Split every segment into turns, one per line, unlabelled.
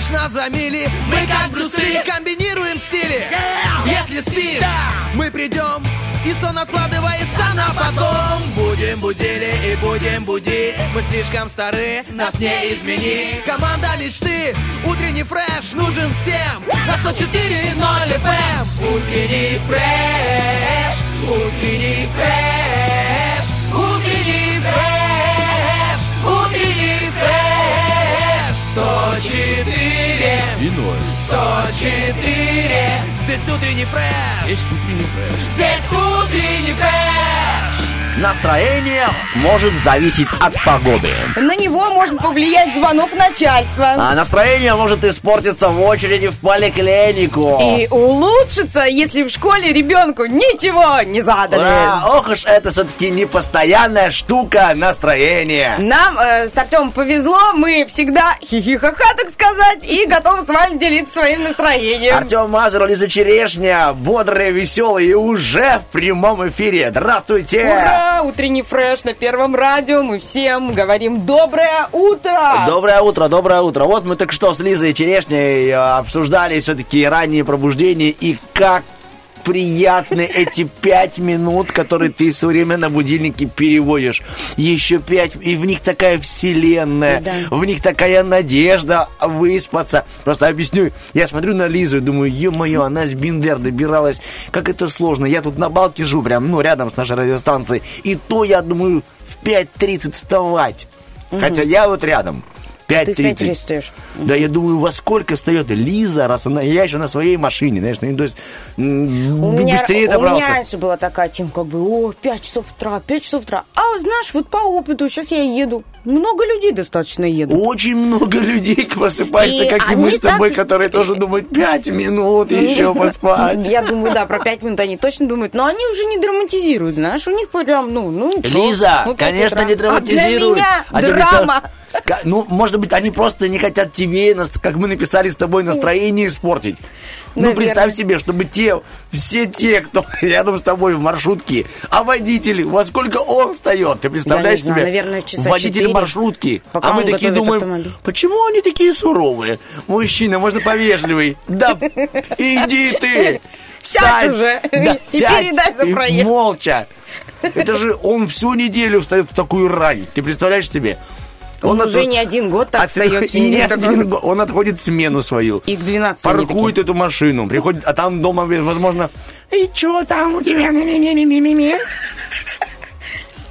лишь нас за мили Мы как брусы комбинируем стили. Если спишь, мы придем и сон откладывается на потом. Будем будили и будем будить. Мы слишком стары, нас не изменить. Команда мечты, утренний фреш нужен всем. На 104.0 FM Утренний фреш, утренний фреш Утренний фреш, утренний фреш. 104
Иной.
104 Здесь утренний фреш
Есть утренний фреш.
Здесь утренний фреш
Настроение может зависеть от погоды.
На него может повлиять звонок начальства.
А настроение может испортиться в очереди в поликлинику.
И улучшится, если в школе ребенку ничего не задали.
Ура! Ох уж это все-таки непостоянная штука настроения.
Нам э, с Артемом повезло, мы всегда хихихаха, так сказать, и готовы с вами делиться своим настроением.
Артем Мазур, Лиза Черешня, бодрые, веселые и уже в прямом эфире. Здравствуйте!
Ура! Утренний фреш на Первом радио. Мы всем говорим доброе утро!
Доброе утро, доброе утро. Вот мы только что с Лизой Черешней э, обсуждали все-таки ранние пробуждения и как приятны эти пять минут, которые ты все время на будильнике переводишь. Еще пять, и в них такая вселенная,
Да.
в них такая надежда выспаться. Просто объясню, я смотрю на Лизу и думаю, ё-моё, она с Биндер добиралась, как это сложно. Я тут на Балтижу прям, ну, рядом с нашей радиостанцией, и то я думаю в 5.30 вставать. Хотя я вот рядом.
Ты в 5.30
5.30.
встаешь.
Да я думаю, во сколько встает Лиза, раз она... Я еще на своей машине, знаешь, ну, то есть
У меня,
быстрее
у
добрался.
меня раньше была такая тема, как бы, о, 5 часов утра, 5 часов утра. А знаешь, вот по опыту, сейчас я еду. Много людей достаточно едут.
Очень много людей просыпается,
И
как и мы с тобой,
так-
которые тоже думают, пять минут еще поспать.
Я думаю, да, про 5 минут они точно думают, но они уже не драматизируют, знаешь, у них прям, ну, ну.
Лиза,
ну,
конечно, не драматизируют.
А
А
для меня драма.
Ну, может быть, они просто не хотят тебе, как мы написали с тобой, настроение испортить. Ну,
Наверное.
представь себе, чтобы те, все те, кто рядом с тобой в маршрутке, а водитель, во сколько он встает, ты представляешь себе?
наверное, часа
водитель
четыре,
маршрутки.
пока
а мы такие думаем,
автомобиль.
почему они такие суровые? Мужчина, можно повежливый. Да, иди ты.
Сядь уже
Да,
и
сядь.
передай за проезд.
Молча. Это же он всю неделю встает в такую рань. Ты представляешь себе?
Он
от-
уже не один год так
от- и не один год. Он отходит смену свою.
И к 12 они
Паркует эту машину, приходит, а там дома, возможно, и что там у тебя? Ми-ми-ми-ми-ми-ми?»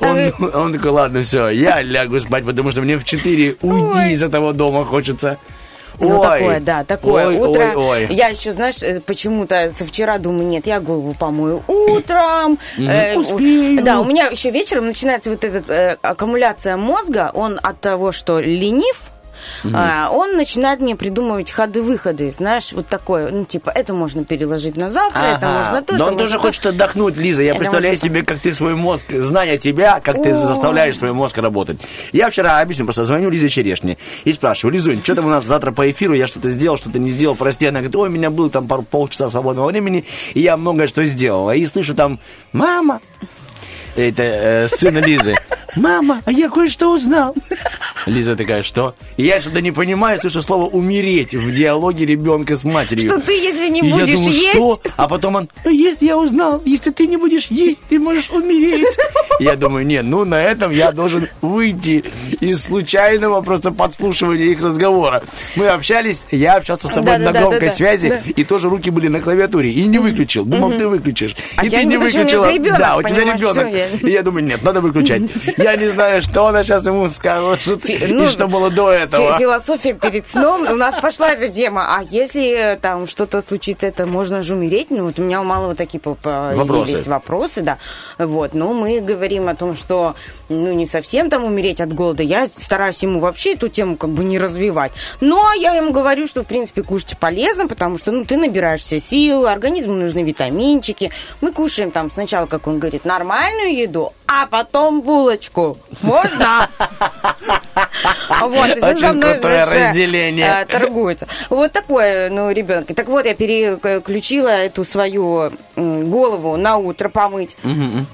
Он, он такой, ладно, все, я лягу спать, потому что мне в 4 уйти из этого дома хочется.
Ну,
Ой.
такое, да, такое
Ой,
утро.
ой, ой.
Я еще, знаешь, э, почему-то со вчера думаю, нет, я голову помою утром. Э,
успею.
Да, у меня еще вечером начинается вот эта аккумуляция мозга. Он от того, что ленив, а, он начинает мне придумывать ходы-выходы, знаешь, вот такое, ну, типа, это можно переложить на завтра, это
Ага.
можно то, это
он тоже
можно то.
хочет отдохнуть, Лиза. Я
Это
представляю
может-
себе, как ты свой мозг, зная тебя, как ты
О.
заставляешь свой мозг работать. Я вчера, объясню, просто звоню Лизе Черешне и спрашиваю, Лизунь, что там у нас завтра по эфиру, я что-то сделал, что-то не сделал, прости. Она говорит, ой, у меня было там пару, полчаса свободного времени, и я многое что сделала. И слышу там, мама, это э, сына Лизы. Мама, а я кое-что узнал. Лиза такая, что? И я что-то не понимаю, слышу слово «умереть» в диалоге ребенка с матерью.
Что ты, если не будешь
я думаю,
есть...
что? А потом он, ну, если я узнал, если ты не будешь есть, ты можешь умереть. Я думаю, нет, ну на этом я должен выйти из случайного просто подслушивания их разговора. Мы общались, я общался с тобой на
Да-да-да-да-да.
громкой связи,
Да.
и тоже руки были на клавиатуре, и не выключил. Думал, ты выключишь.
А
и ты
не
выключила. да, у тебя ребенок. И я думаю, нет, надо выключать. Я не знаю, что она сейчас ему скажет,
Фи-
и
ну,
что было до этого.
Философия перед сном. У нас пошла эта тема. А если э, там что-то случится, это можно же умереть? Ну, вот у меня у малого такие по- появились
Вопросы.
вопросы, да. Вот. Но мы говорим о том, что ну, не совсем там умереть от голода. Я стараюсь ему вообще эту тему как бы не развивать. Но я ему говорю, что, в принципе, кушать полезно, потому что, ну, ты набираешься сил, организму нужны витаминчики. Мы кушаем там сначала, как он говорит, нормальную еду, а потом булочку. Можно? Вот,
Очень крутое
знаешь,
разделение.
э, торгуется. Вот такое, ну, ребенок. Так вот, я переключила эту свою голову на утро помыть.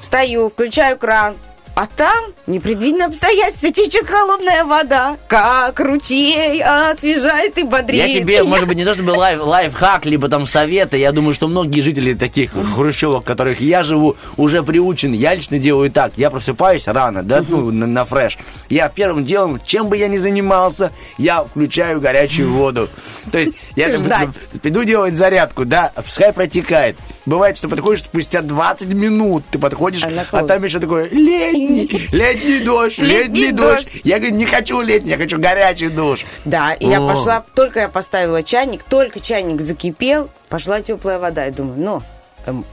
Встаю, включаю кран, А там непредвиденное обстоятельство, течет холодная вода, как ручей освежает и бодрит.
Я тебе, может быть, не то чтобы лайф, лайфхак, либо там советы. Я думаю, что многие жители таких хрущевок, в которых я живу, уже приучены. Я лично делаю так. Я просыпаюсь рано, да, ну, на, на фреш. Я первым делом, чем бы я ни занимался, я включаю горячую воду. То есть я там, иду делать зарядку, да, пускай протекает. Бывает, что подходишь спустя 20 минут, ты подходишь,
А
а там еще такой летний, летний дождь,
Летний
дождь. Я говорю, не хочу летний, я хочу горячий душ.
Да, и я пошла, только я поставила чайник, только чайник закипел, пошла теплая вода. И думаю, ну, эм,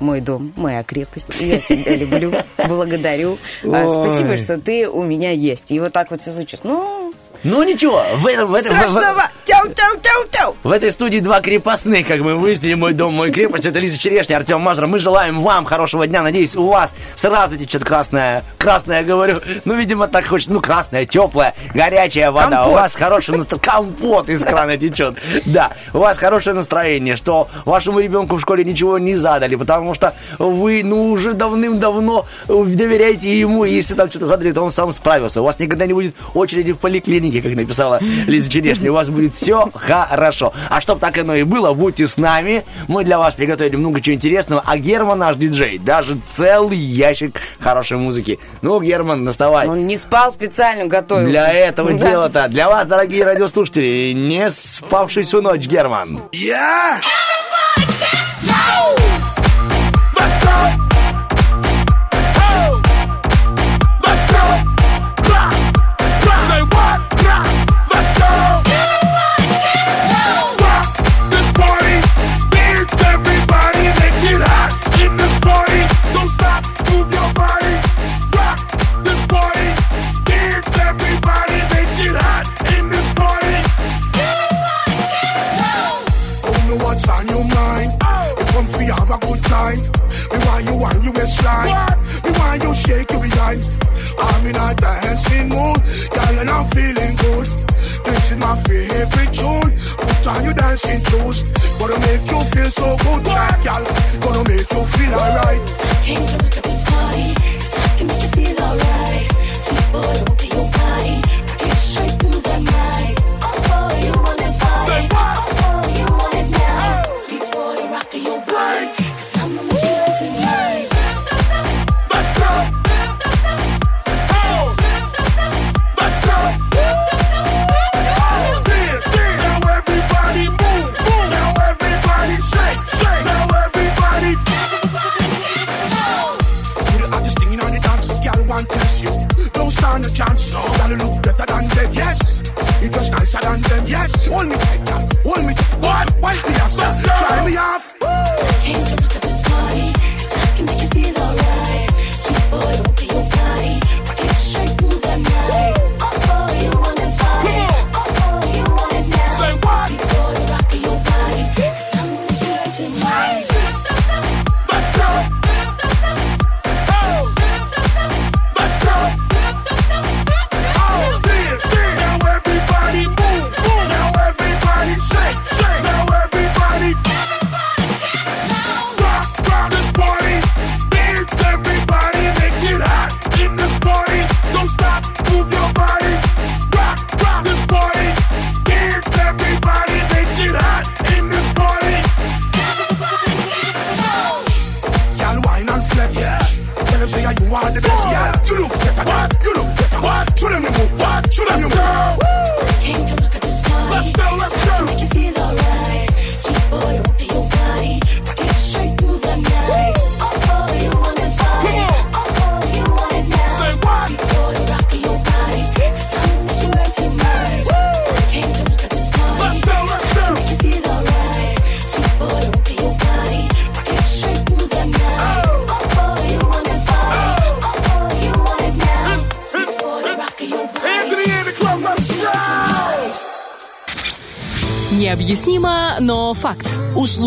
мой дом, моя крепость, я тебя люблю, благодарю. А,
Ой.
Спасибо, что ты у меня есть. И вот так вот все случилось. Ну,
Ну ничего, в этом, в этом, в- в-
страшного. Тяу-тяу-тяу-тяу.
В этой студии два крепостных, как мы выяснили, мой дом, мой крепость. Это Лиза Черешня, Артем Мазур. Мы желаем вам хорошего дня. Надеюсь, у вас сразу течет красная, красная, говорю, ну, видимо, так хочется, ну, красная, теплая, горячая вода.
Компот.
У вас хорошее настроение, компот из крана течет. Да, у вас хорошее настроение, что вашему ребенку в школе ничего не задали, потому что вы, ну, уже давным-давно доверяете ему, и если там что-то задали, то он сам справился. У вас никогда не будет очереди в поликлинике, как написала Лиза Черешня. У вас будет все хорошо. А чтоб так оно и было, будьте с нами. Мы для вас приготовили много чего интересного. А Герман наш диджей, даже целый ящик хорошей музыки. Ну, Герман, доставай.
Он не спал специально, готовился.
Для этого
Да.
дела-то, для вас, дорогие радиослушатели, не спавший всю ночь, Герман.
Yeah!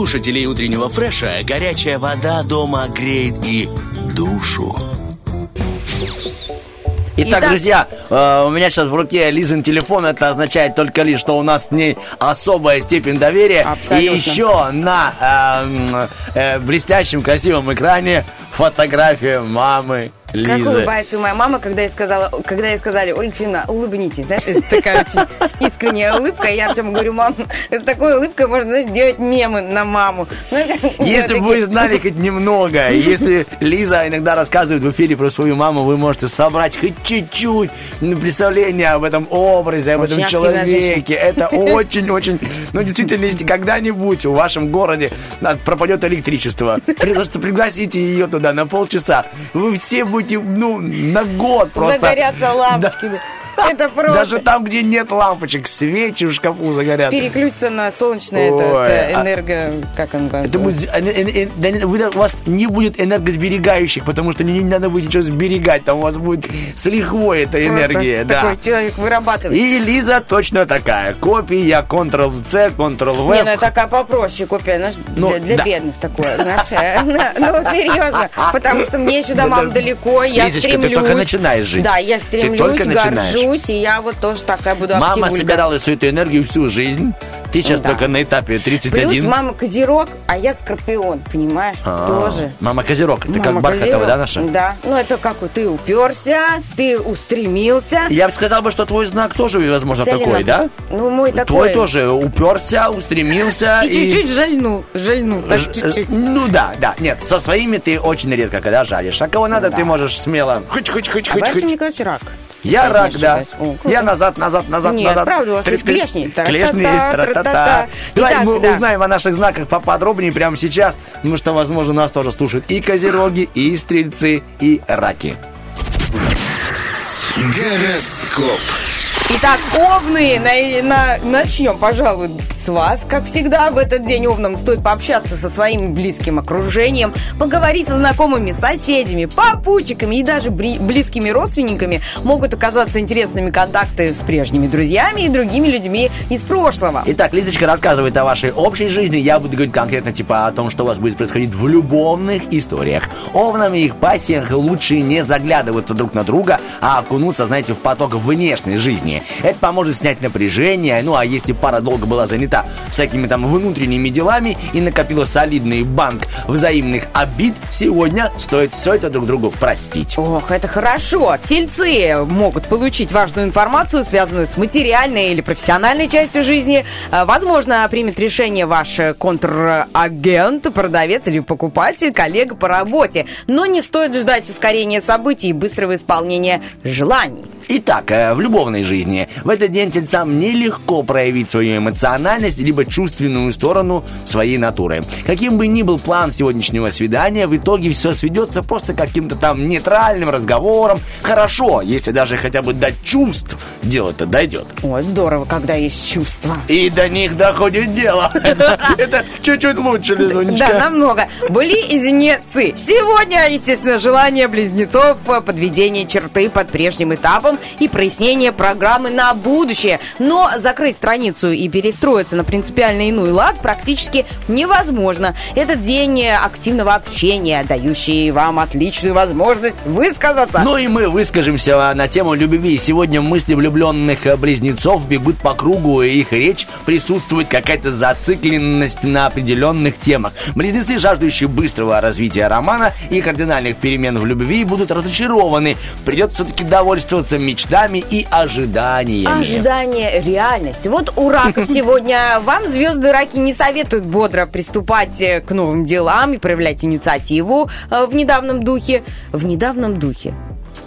Слушателей утреннего фреша горячая вода дома греет и душу. Итак,
Итак-
друзья, э, у меня сейчас в руке Лизин телефон. Это означает только лишь, что у нас с ней особая степень доверия.
Абсолютно.
И еще на э, э, блестящем красивом экране фотография мамы
Как
Лиза.
улыбается моя мама, когда ей, сказала, когда ей сказали, Ольга Фина, улыбнитесь. Знаешь, такая очень искренняя улыбка. И я Артему говорю, мам, с такой улыбкой можно, знаешь, делать мемы на маму. Ну,
Если бы вы знали хоть немного, если Лиза иногда рассказывает в эфире про свою маму, вы можете собрать хоть чуть-чуть представление об этом образе, об
Очень
этом человеке. Это очень-очень... Ну, действительно, если когда-нибудь в вашем городе пропадет электричество, просто пригласите ее туда на полчаса. Вы все будете, ну, на год просто...
Загорятся лампочки. Это просто...
Даже там, где нет лампочек, свечи в шкафу загорят.
Переключиться на солнечное, это,
а-
энерго... Как он говорит?
Это будет, э, э, э, у вас не будет энергосберегающих, потому что не, надо будет ничего сберегать. Там у вас будет с лихвой эта энергия. Да.
Человек вырабатывает.
И Лиза точно такая. Копия, Ctrl-C, Ctrl-V.
Не, ну такая попроще копия,
Ну,
для,
да.
бедных такое, знаешь. Ну, серьезно, потому что мне еще до
Да,
мам
да.
далеко, я
Лизочка, ты
стремлюсь.
только начинаешь жить.
Да, я стремлюсь,
только
горжусь, и я вот тоже такая буду
Мама
активулька.
собирала всю эту энергию всю жизнь. Ты сейчас
Да.
только на этапе
Плюс
31.
мама козерог, а я скорпион, понимаешь?
А,
Тоже.
Мама Козерог. Это как
Мама
Бархатова,
козерог.
да, наша?
Да. Ну, это как ты уперся, ты устремился.
Я бы сказал бы, что твой знак тоже, возможно,
целенно.
такой, да?
Ну, мой такой.
Твой тоже уперся, устремился.
И чуть-чуть жальну, жальну, так
Ж-
чуть-чуть.
Ну да, да. Нет, со своими ты очень редко когда жалишь. А кого надо,
Да.
ты можешь смело. Хоть, хоть, хоть, хоть, хоть.
мне кажется, рак.
Я рак, да. Я назад, назад, назад,
Нет,
назад.
правда, у вас есть клешни.
Клешни есть,
Тра-та-та,
тра-та-та.
тра-та-та.
Давай
Итак,
мы узнаем о наших знаках поподробнее прямо сейчас, потому что, возможно, нас тоже слушают и козероги, и стрельцы, и раки.
Гороскоп.
Итак, овны, на- на- начнем, пожалуй, с вас. Как всегда, в этот день овнам стоит пообщаться со своим близким окружением, поговорить со знакомыми, соседями, попутчиками и даже бри- близкими родственниками. Могут оказаться интересными контакты с прежними друзьями и другими людьми из прошлого.
Итак, Лизочка рассказывает о вашей общей жизни. Я буду говорить конкретно типа о том, что у вас будет происходить в любовных историях. Овнам и их пассиях лучше не заглядываться друг на друга, а окунуться, знаете, в поток внешней жизни. Это поможет снять напряжение. Ну, а если пара долго была занята всякими там внутренними делами и накопила солидный банк взаимных обид, сегодня стоит все это друг другу простить.
Ох, это хорошо. Тельцы могут получить важную информацию, связанную с материальной или профессиональной частью жизни. А, Возможно, примет решение ваш э, контрагент, продавец или покупатель, коллега по работе. Но не стоит ждать ускорения событий и быстрого исполнения желаний.
Итак, э, в любовной жизни в этот день тельцам нелегко проявить свою эмоциональность либо чувственную сторону своей натуры. Каким бы ни был план сегодняшнего свидания, в итоге все сведется просто к каким-то там нейтральным разговорам. Хорошо, если даже хотя бы до чувств дело-то дойдет.
Ой, здорово, когда есть чувства.
И до них доходит дело. Это чуть-чуть лучше, Лизунечка.
Да, намного. Близнецы. Сегодня, естественно, желание близнецов э, подведение черты под прежним этапом и прояснение программы на будущее. Но закрыть страницу и перестроиться на принципиально иной лад практически невозможно. Этот день активного общения, дающий вам отличную возможность высказаться.
Ну и мы выскажемся на тему любви. Сегодня мысли влюбленных близнецов бегут по кругу, и их речь присутствует какая-то зацикленность на определенных темах. Близнецы, жаждущие быстрого развития романа и кардинальных перемен в любви, будут разочарованы. Придется все-таки довольствоваться мечтами и ожиданиями.
Ожидание реальности. Вот у раков сегодня вам звезды раки не советуют бодро приступать э, к новым делам и проявлять инициативу э, в недавнем духе. В недавнем духе.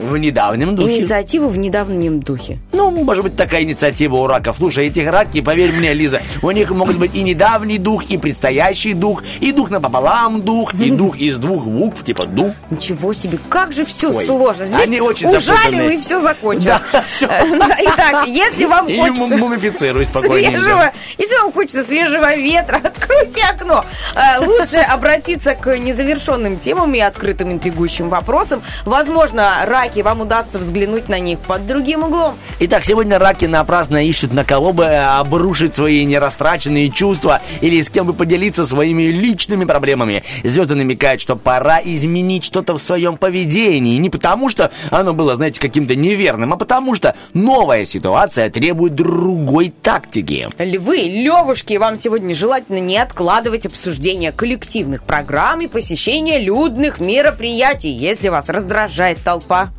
В недавнем духе.
Инициативу в недавнем духе.
Ну, может быть, такая инициатива у раков. Слушай, этих раки, поверь мне, Лиза, у них могут быть и недавний дух, и предстоящий дух, и дух напополам дух, и дух из двух букв, типа дух.
Ничего себе, как же все
Ой,
сложно. Здесь
они очень
ужалил и все закончил.
Да, всё.
Итак, если вам
И
хочется...
мумифицируй спокойненько.
свежего, если вам хочется свежего ветра, откройте окно. Э, Лучше обратиться к незавершенным темам и открытым интригующим вопросам. Возможно, раки, вам удастся взглянуть на них под другим углом.
Итак, сегодня раки напрасно ищут на кого бы обрушить свои нерастраченные чувства или с кем бы поделиться своими личными проблемами. Звезды намекают, что пора изменить что-то в своем поведении. Не потому, что оно было, знаете, каким-то неверным, а потому что новая ситуация требует другой тактики.
Львы, левушки, вам сегодня желательно не откладывать обсуждение коллективных программ и посещение людных мероприятий, если вас раздражает толпа.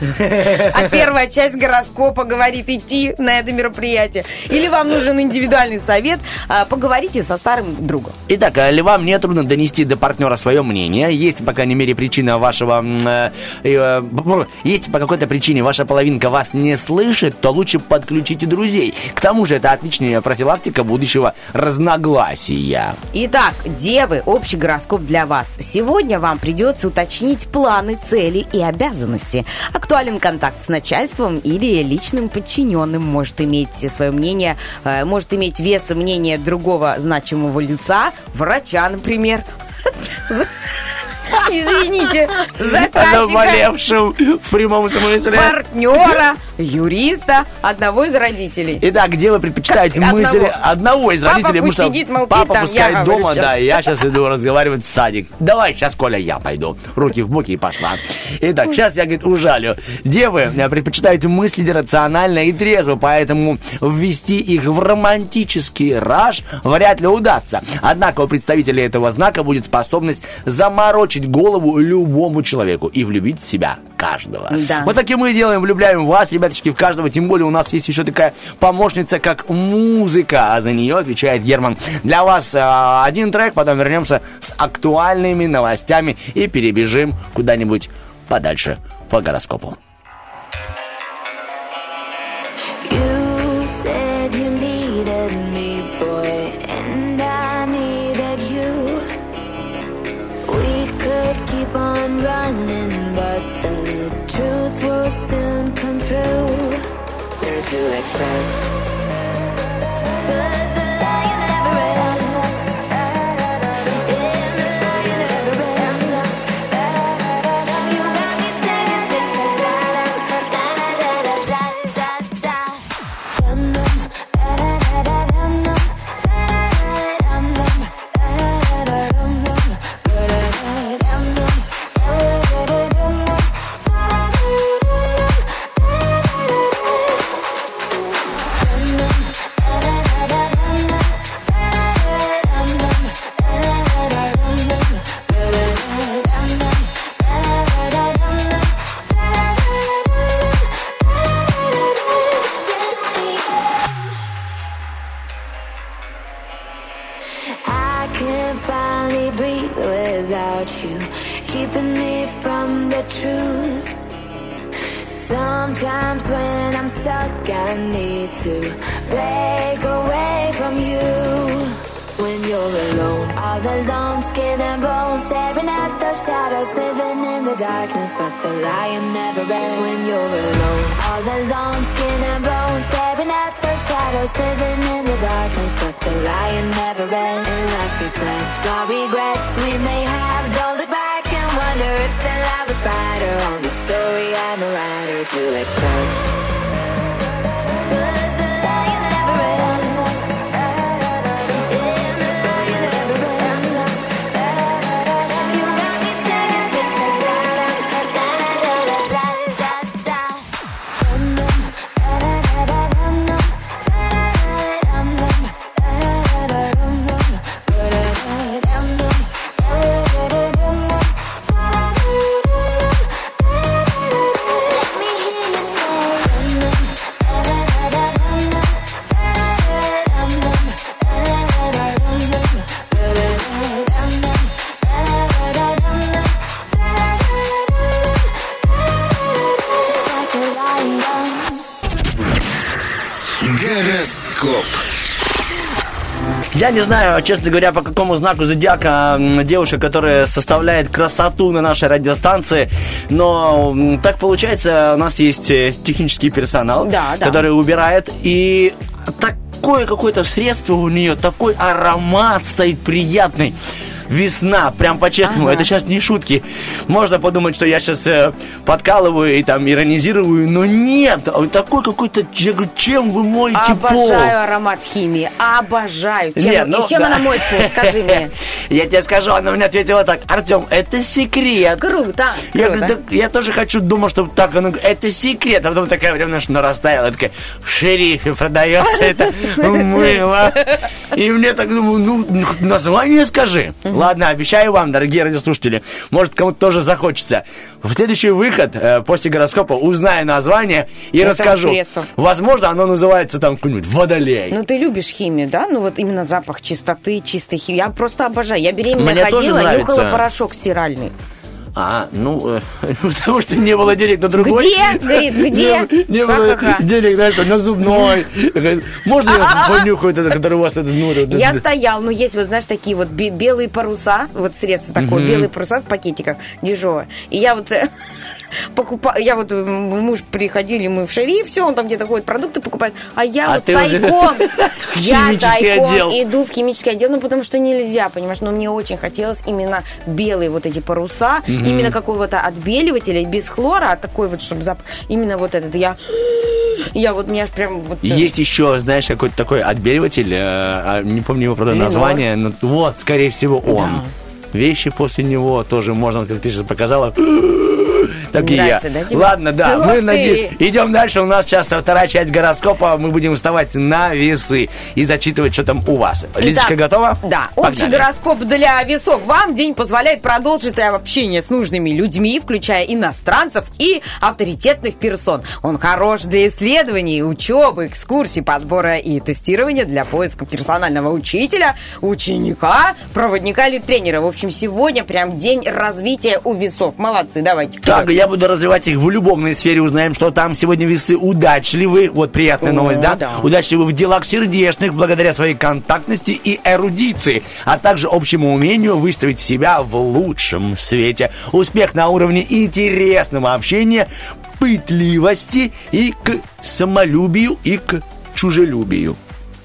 А первая часть гороскопа говорит идти на это мероприятие. Или вам нужен индивидуальный совет, а, поговорите со старым другом.
Итак, э, львам не трудно донести до партнера свое мнение. Есть, по крайней мере, причина вашего... э, э, Если по какой-то причине ваша половинка вас не слышит, то лучше подключите друзей. К тому же это отличная профилактика будущего разногласия.
Итак, девы, общий гороскоп для вас. Сегодня вам придется уточнить планы, цели и обязанности. Актуален контакт с начальством или личным подчиненным. Может иметь свое мнение, э, может иметь вес мнения другого значимого лица, врача, например. Извините, заказчика,
Наболевшим в прямом смысле.
партнера, юриста, одного из родителей.
Итак, где вы предпочитаете
Как
мысли
одного?
одного из
Папа
родителей?
пусть
что
сидит, молчит,
папа
там,
пускай
я говорю
дома, да, я сейчас иду разговаривать в садик. Давай, сейчас, Коля, я пойду. Руки в боки и пошла. Итак, сейчас я, говорит, ужалю. Девы э, предпочитают мыслить рационально и трезво, поэтому ввести их в романтический раж вряд ли удастся. Однако у представителей этого знака будет способность заморочить голову любому человеку и влюбить в себя каждого.
Да.
Вот так и мы делаем, влюбляем вас, ребяточки, в каждого. Тем более у нас есть еще такая помощница, как музыка, а за нее отвечает Герман. Для вас а, один трек, потом вернемся с актуальными новостями и перебежим куда-нибудь подальше по гороскопу.
Express.
Не знаю, честно говоря, по какому знаку зодиака девушка, которая составляет красоту на нашей радиостанции, но так получается, у нас есть э, технический персонал,
Да, да.
который убирает, и такое какое-то средство у нее, такой аромат стоит приятный. Весна, прям по-честному, это сейчас не шутки. Можно подумать, что я сейчас э, подкалываю и там иронизирую, но нет, он такой какой-то, я говорю, чем вы моете пол?
Обожаю аромат химии. Обожаю. Чем,
Не, ну
и чем
да.
она моет пол? Скажи мне.
Я тебе скажу, она мне ответила так, Артем, это секрет.
Круто.
Я,
круто.
говорю, «Да я тоже хочу, думал, что так, она говорит, это секрет. А потом такая прям наш нарастаяла, такая, в шерифе продается это мыло. И мне так думаю, ну, название скажи. Ладно, обещаю вам, дорогие радиослушатели, может, кому-то тоже захочется. В следующий выход э, после гороскопа узнаю название и
Это
расскажу.
средство.
Возможно, оно называется там какой-нибудь водолей.
Ну, ты любишь химию, да? Ну, вот именно запах чистоты, чистой химии. Я просто обожаю. Я беременная
Мне
ходила, нюхала порошок стиральный.
А, ну, э, потому что не было денег на другой.
Где? Говорит, где?
Не, не было
Ха-ха-ха.
денег, знаешь, на зубной. Можно я понюхаю который у вас этот, ну,
Я стоял, ну есть вот, знаешь, такие вот бе- белые паруса, вот средство такое, белые паруса в пакетиках, дешевое. И я вот покупаю, я вот, муж приходили, мы в шериф, все, он там где-то ходит, продукты покупает, а я
А
вот тайком, я тайком
отдел.
иду в химический отдел, ну потому что нельзя, понимаешь, но мне очень хотелось именно белые вот эти паруса, именно какого-то отбеливателя, без хлора, а такой вот, чтобы запах, именно вот этот, я, я вот, меня прям вот... э,
Есть еще, знаешь, какой-то такой отбеливатель, э, а, не помню его, правда, название, но вот, скорее всего, он. Вещи после него тоже можно, как ты сейчас показала, так и я.
Да?
Ладно, да, мы наде- идем дальше. У нас сейчас вторая часть гороскопа. Мы будем вставать на весы и зачитывать, что там у вас. Лизочка готова?
Да. Общий гороскоп для весов вам день позволяет продолжить общение с нужными людьми, включая иностранцев и авторитетных персон. Он хорош для исследований, учебы, экскурсий, подбора и тестирования для поиска персонального учителя, ученика, проводника или тренера. В общем, сегодня прям день развития у весов. Молодцы, давайте.
Так,
вперед.
я буду развивать их в любовной сфере. Узнаем, что там сегодня весы удачливы. Вот приятная
О,
новость, да?
да.
Удачливы в делах сердечных благодаря своей контактности и эрудиции, а также общему умению выставить себя в лучшем свете. Успех на уровне интересного общения, пытливости и к самолюбию и к чужелюбию.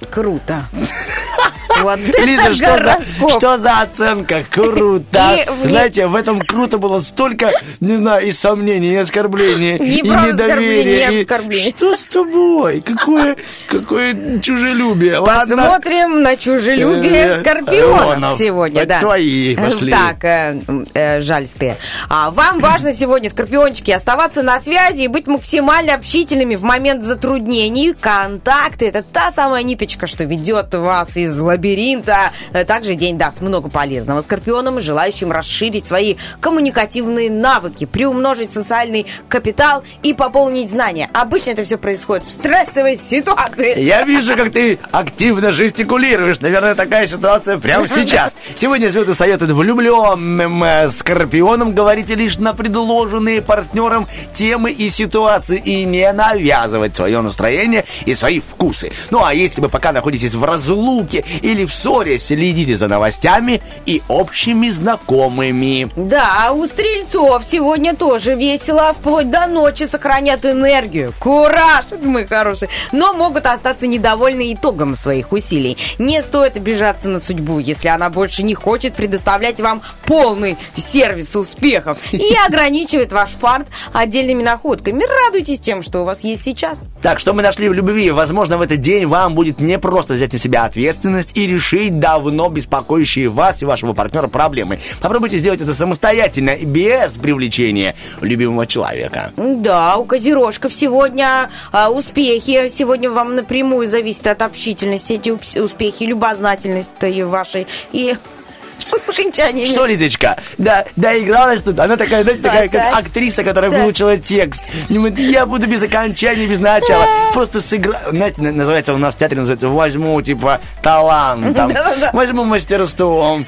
Круто. Вот
Лиза, что за, что за оценка? Круто.
И
Знаете, в этом круто было столько, не знаю, и сомнений, и оскорблений,
Не
и недоверия. и-. Что с тобой? Какое, какое чужелюбие. Ладно.
Посмотрим на чужелюбие
Э,
скорпионов
Ионов.
сегодня, да.
твои пошли.
Так, э, э, жалистые. А, вам важно сегодня, скорпиончики, оставаться на связи и быть максимально общительными в момент затруднений. Контакты – это та самая ниточка, что ведет вас из лабиринта. Э, Также день даст много полезного скорпионам, желающим расширить свои коммуникативные навыки, приумножить социальный капитал и пополнить знания. Обычно это все происходит в стрессовой ситуации.
Я вижу, как ты активно жестикулируешь. Наверное, такая ситуация прямо сейчас. Сегодня звезды советуют влюбленным э, скорпионам говорить лишь на предложенные партнером темы и ситуации и не навязывать свое настроение и свои вкусы. Ну, а если вы пока находитесь в разлуке или в ссоре, следите за новостями и общими знакомыми.
Да, у стрельцов сегодня тоже весело, вплоть до ночи сохранят энергию. Кураж, мы хорошие. Но могут остаться недовольны итогом своих усилий. Не стоит обижаться на судьбу, если она больше не хочет предоставлять вам полный сервис успехов и ограничивает ваш фарт отдельными находками. Радуйтесь тем, что у вас есть сейчас.
Так, что мы нашли в любви? Возможно, в этот день вам будет не просто взять на себя ответственность и решить давно беспокоящие вас и вашего партнера проблемы. Попробуйте сделать это самостоятельно, без привлечения любимого человека.
Да, у козерожков сегодня а, успехи. Сегодня вам напрямую зависит от общительности эти успехи, любознательности вашей. И с окончаниями?
Что, Лизочка, да, доигралась тут? Она такая, знаете,
Так,
такая как актриса, которая выучила текст. Я буду без окончания, без начала. Просто сыграю. Знаете, на- называется у нас в театре, называется «Возьму, типа, талантом». Возьму мастерством.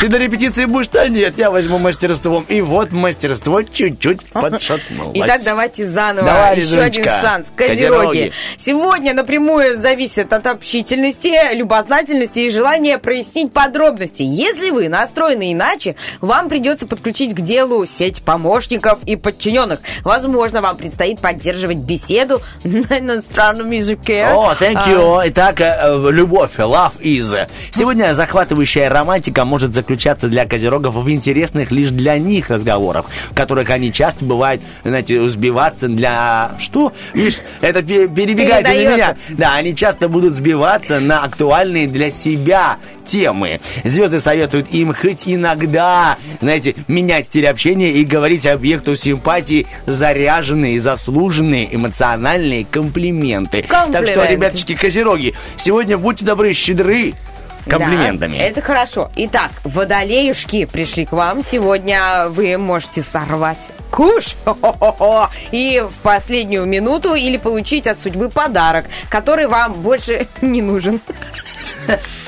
Ты на репетиции будешь? Да нет, я возьму мастерством. И вот мастерство чуть-чуть подшатнулось.
Итак, давайте заново.
Давай,
Еще один шанс.
Козероги.
Козероги. Сегодня напрямую зависит от общительности, любознательности и желания прояснить подробности. Если вы настроены иначе, вам придется подключить к делу сеть помощников и подчиненных. Возможно, вам предстоит поддерживать беседу на иностранном языке.
О, thank
А,
you. Итак, э, э, любовь, love is. Сегодня захватывающая романтика может заключаться для козерогов в интересных лишь для них разговорах, в которых они часто бывают, знаете, сбиваться для... Что? Видишь, это пе- перебегает на меня. Да, они часто будут сбиваться на актуальные для себя темы. Звезды советуют им хоть иногда, знаете, менять стиль общения и говорить объекту симпатии заряженные, заслуженные эмоциональные комплименты. Так что,
Комплименты.
ребяточки, козероги, сегодня будьте добры, щедры комплиментами.
Да, это хорошо. Итак, водолеюшки пришли к вам. Сегодня вы можете сорвать куш хо-хо-хо, и в последнюю минуту или получить от судьбы подарок, который вам больше не нужен.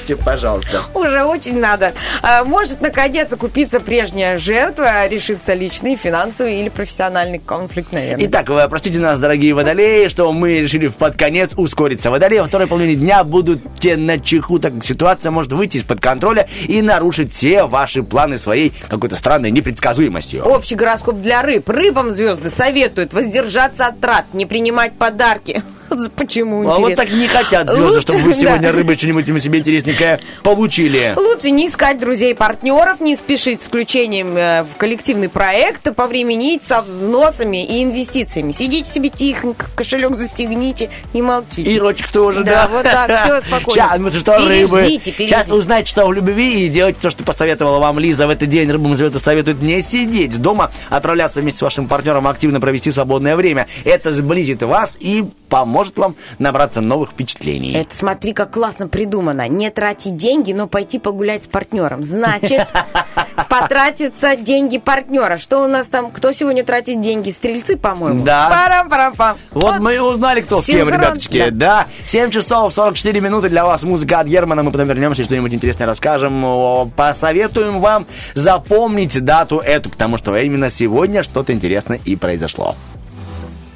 Типа, Пожалуйста.
Уже очень надо. А, Может, наконец, окупиться прежняя жертва, решится личный, финансовый или профессиональный конфликт, наверное.
Итак, вы простите нас, дорогие водолеи, что мы решили в под конец ускориться. Водолеи во второй половине дня будут те на чеху, так как ситуация может выйти из-под контроля и нарушить все ваши планы своей какой-то странной непредсказуемостью.
Общий гороскоп для рыб. Рыбам звезды советуют воздержаться от трат, не принимать подарки. Почему,
А вот
интересно?
так не хотят звезды,
Лучше-
чтобы вы сегодня
да.
рыбы что-нибудь себе интересненькое получили.
Лучше не искать друзей партнеров, не спешить с включением э, в коллективный проект, повременить со взносами и инвестициями. Сидите себе тихонько, кошелек застегните и молчите.
И ротик тоже,
Да,
да.
вот так, всё, спокойно.
Сейчас, ну что, рыбы.
Переждите.
Сейчас узнать, что в любви, и делать то, что посоветовала вам Лиза в этот день. Рыбам звезды советуют не сидеть дома, отправляться вместе с вашим партнером, активно провести свободное время. Это сблизит вас и поможет вам набраться новых впечатлений.
Это смотри, как классно придумано. Не тратить деньги, но пойти погулять с партнером. Значит, потратятся деньги партнера. Что у нас там? Кто сегодня тратит деньги? Стрельцы, по-моему?
Да.
Парам-парам-пам.
Вот, мы и узнали, кто с кем,
Синхрон,
ребяточки. Да. 7 часов 44 минуты для вас музыка от Германа. Мы потом вернемся, что-нибудь интересное расскажем. Посоветуем вам запомнить дату эту, потому что именно сегодня что-то интересное и произошло.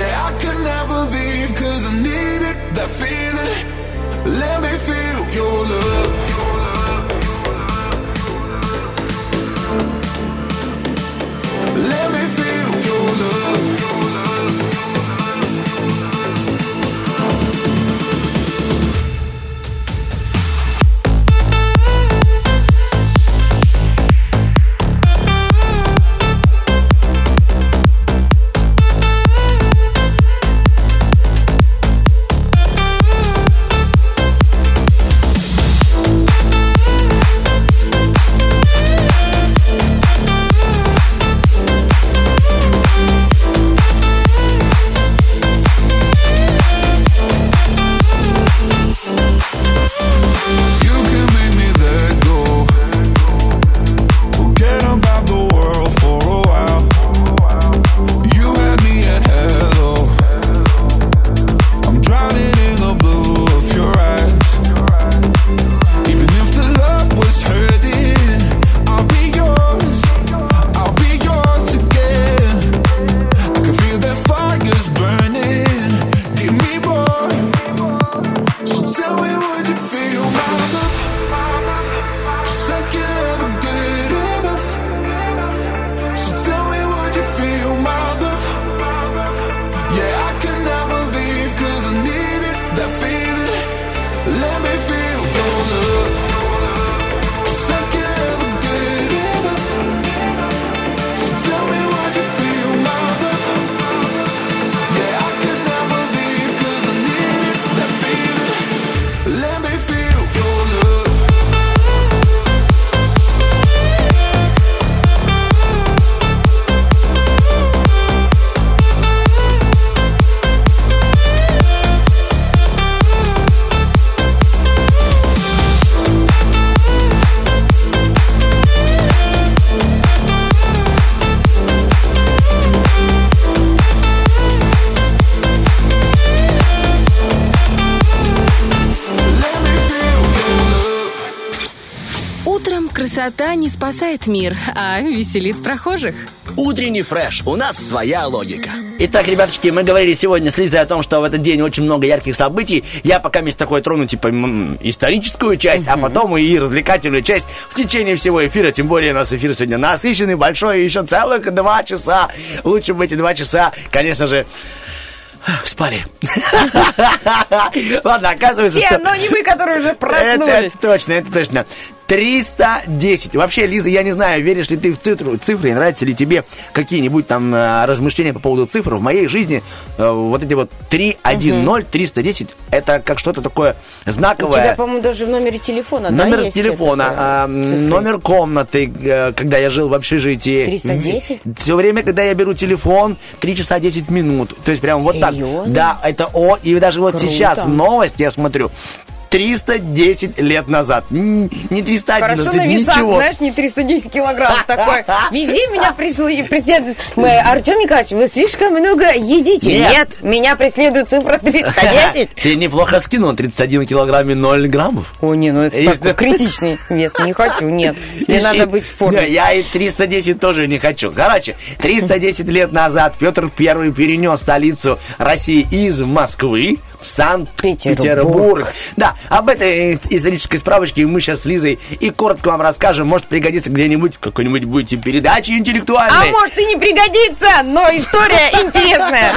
Yeah, I could never leave cause I needed that feeling. Let me feel your love. Let me
спасает мир, а веселит прохожих.
Утренний фреш. У нас своя логика.
Итак, ребятушки, мы говорили сегодня с Лизой о том, что в этот день очень много ярких событий. Я пока вместе такой трону, типа, м, историческую часть, а потом и развлекательную часть в течение всего эфира. Тем более у нас эфир сегодня насыщенный, большой, еще целых два часа. Лучше бы эти два часа, конечно же, спали. Ладно, оказывается,
Все,
что...
но не мы, которые уже
Это,
проснулись.
это точно, это точно. 310. Вообще, Лиза, я не знаю, веришь ли ты в цифру, цифры, нравятся ли тебе какие-нибудь там э, размышления по поводу цифр. В моей жизни э, вот эти вот 310, 310, это как что-то такое
У
знаковое.
тебя, по-моему, даже в номере телефона, да,
Номер
есть
телефона,
э, цифры?
номер комнаты, э, когда я жил в общежитии.
310?
Все время, когда я беру телефон, 3 часа 10 минут. То есть прям вот так.
Серьезно?
Да, это о, и даже вот
Круто.
сейчас новость, я смотрю, 310 лет назад. Не 311,
Хорошо на весах,
ничего.
знаешь, не 310 килограмм такой. Везде меня преследует. преследует. Мы, Артем Николаевич, вы слишком много едите.
Нет.
Нет, меня преследует цифра 310.
Ты неплохо скинул, 31 килограмм и 0 граммов.
О, не, ну это
Если-
такой критичный вес. Не хочу, нет. Мне
И-
надо быть в форме.
Я и 310 тоже не хочу. Короче, 310 лет назад Петр Первый перенес столицу России из Москвы Санкт-Петербург.
Петербург.
Да, об этой исторической справочке мы сейчас с Лизой и коротко вам расскажем. Может пригодится где-нибудь в какой-нибудь будете передаче
А
интеллектуальной.
может и не пригодится, но история интересная.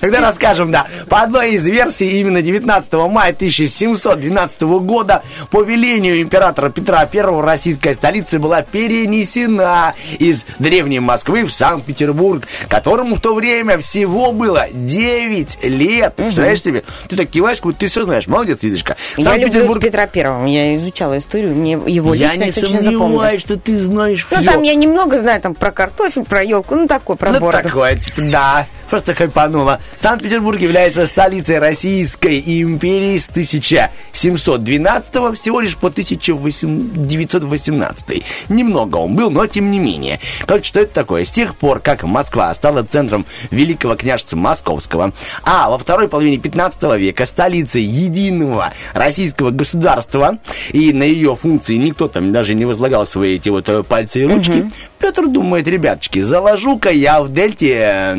Тогда расскажем, да. По одной из версий, именно 19 мая 1712 года по велению императора Петра I российская столица была перенесена из древней Москвы в Санкт-Петербург, которому в то время всего было 9 лет. Представляешь себе? Ты так киваешь, как будто ты все знаешь. Молодец, Лидочка.
Я люблю Петра Первого. Я изучала историю, мне его
Я не
личность очень
сомневаюсь,
запомнилась.
что ты знаешь
Ну,
все.
там я немного знаю там про картофель, про елку, ну, такой, про
Ну,
бороду.
такое, типа, да. Просто хайпануло. Санкт-Петербург является столицей Российской империи с 1712 всего лишь по 1918. Немного он был, но тем не менее. Короче, что это такое? С тех пор, как Москва стала центром Великого княжества Московского, а во второй половине 15 века столицей единого российского государства, и на ее функции никто там даже не возлагал свои эти вот э, пальцы и ручки, Петр думает, ребяточки, заложу-ка я в дельте э,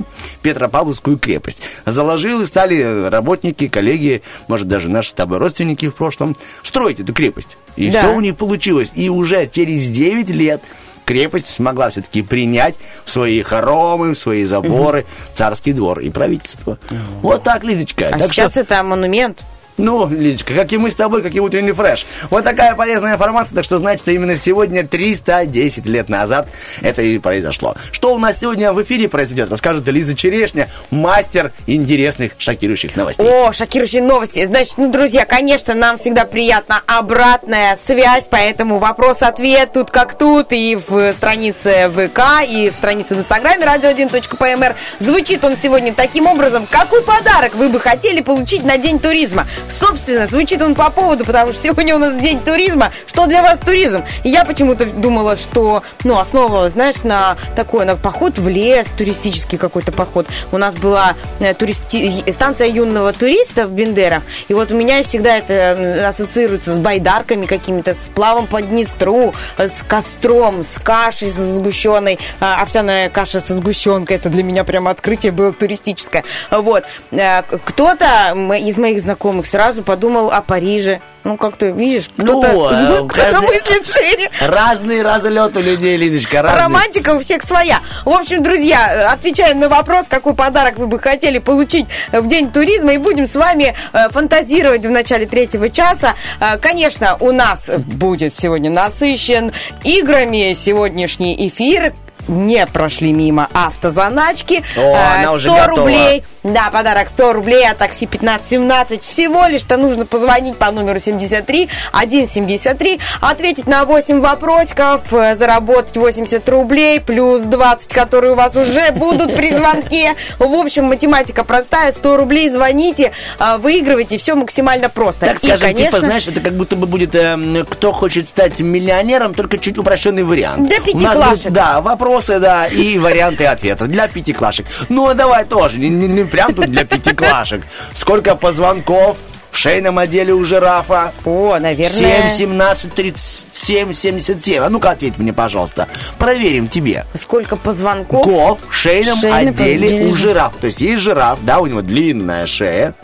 Невы Петропавловскую крепость. Заложил и стали работники, коллеги, может даже наши с тобой родственники в прошлом строить эту крепость. И
Да.
все у них получилось. И уже через 9 лет крепость смогла все-таки принять в свои хоромы, в свои заборы царский двор и правительство. Вот так, Лизочка.
А
Так
сейчас
что-
это монумент.
Ну, Лидочка, как и мы с тобой, как и утренний фреш. Вот такая полезная информация, так что значит, что именно сегодня, 310 лет назад, это и произошло. Что у нас сегодня в эфире произойдет, расскажет Лиза Черешня, мастер интересных, шокирующих новостей.
О, шокирующие новости. Значит, ну, друзья, конечно, нам всегда приятна обратная связь, поэтому вопрос-ответ тут как тут, и в странице ВК, и в странице в Инстаграме radio1.pmr. Звучит он сегодня таким образом. Какой подарок вы бы хотели получить на День туризма? Собственно, звучит он по поводу, потому что сегодня у нас День туризма. Что для вас туризм? Я почему-то думала, что, ну, основывалась, знаешь, на такой, на поход в лес, туристический какой-то поход. У нас была э, туристи- станция юного туриста в Бендерах. И вот у меня всегда это м, ассоциируется с байдарками какими-то, с плавом по Днестру, э, с костром, с кашей со сгущенной. А, Овсяная каша со сгущенкой. Это для меня прямо открытие было туристическое. Вот. Э, Кто-то из моих знакомых сразу подумал о Париже. Ну, как ты видишь, кто-то,
Ну, э,
кто-то
каждый-
мыслит шире.
Разный разлет у людей, Лизочка, разный.
Романтика у всех своя. В общем, друзья, отвечаем на вопрос, какой подарок вы бы хотели получить в День туризма, и будем с вами э, фантазировать в начале третьего часа. Э, Конечно, у нас будет сегодня насыщен играми сегодняшний эфир. Не прошли мимо автозаначки.
О,
Э,
она уже
100
готова.
рублей. Да, подарок 100 рублей от такси 1517. Всего лишь-то нужно позвонить по номеру 73 173, ответить на 8 вопросиков, э, заработать 80 рублей, плюс 20, которые у вас уже будут при звонке. В общем, математика простая, 100 рублей, звоните, э, выигрывайте, все максимально просто.
Так скажем, типа,
конечно,
знаешь, это как будто бы будет эм, кто хочет стать миллионером, только чуть упрощенный вариант.
Для пятиклашек.
да, вопросы, да, и варианты ответа для пятиклашек. Ну, а давай тоже, не, не- не прям тут для пятиклашек. Сколько позвонков В шейном отделе у жирафа
О,
7,
наверное...
17, 37, 77. А ну-ка ответь мне, пожалуйста. Проверим тебе.
Сколько позвонков?
Ков в шейном
Шейном
отделе
отделе
у
жи-
жирафа. То есть есть жираф, да, у него длинная шея.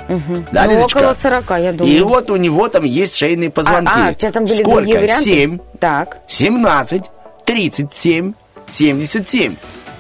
Да,
Ну,
Лизочка?
около 40, я думаю.
И вот у него там есть шейные позвонки.
А, а, у тебя там были
Сколько?
другие варианты?
7,
Так,
17, 37, 77.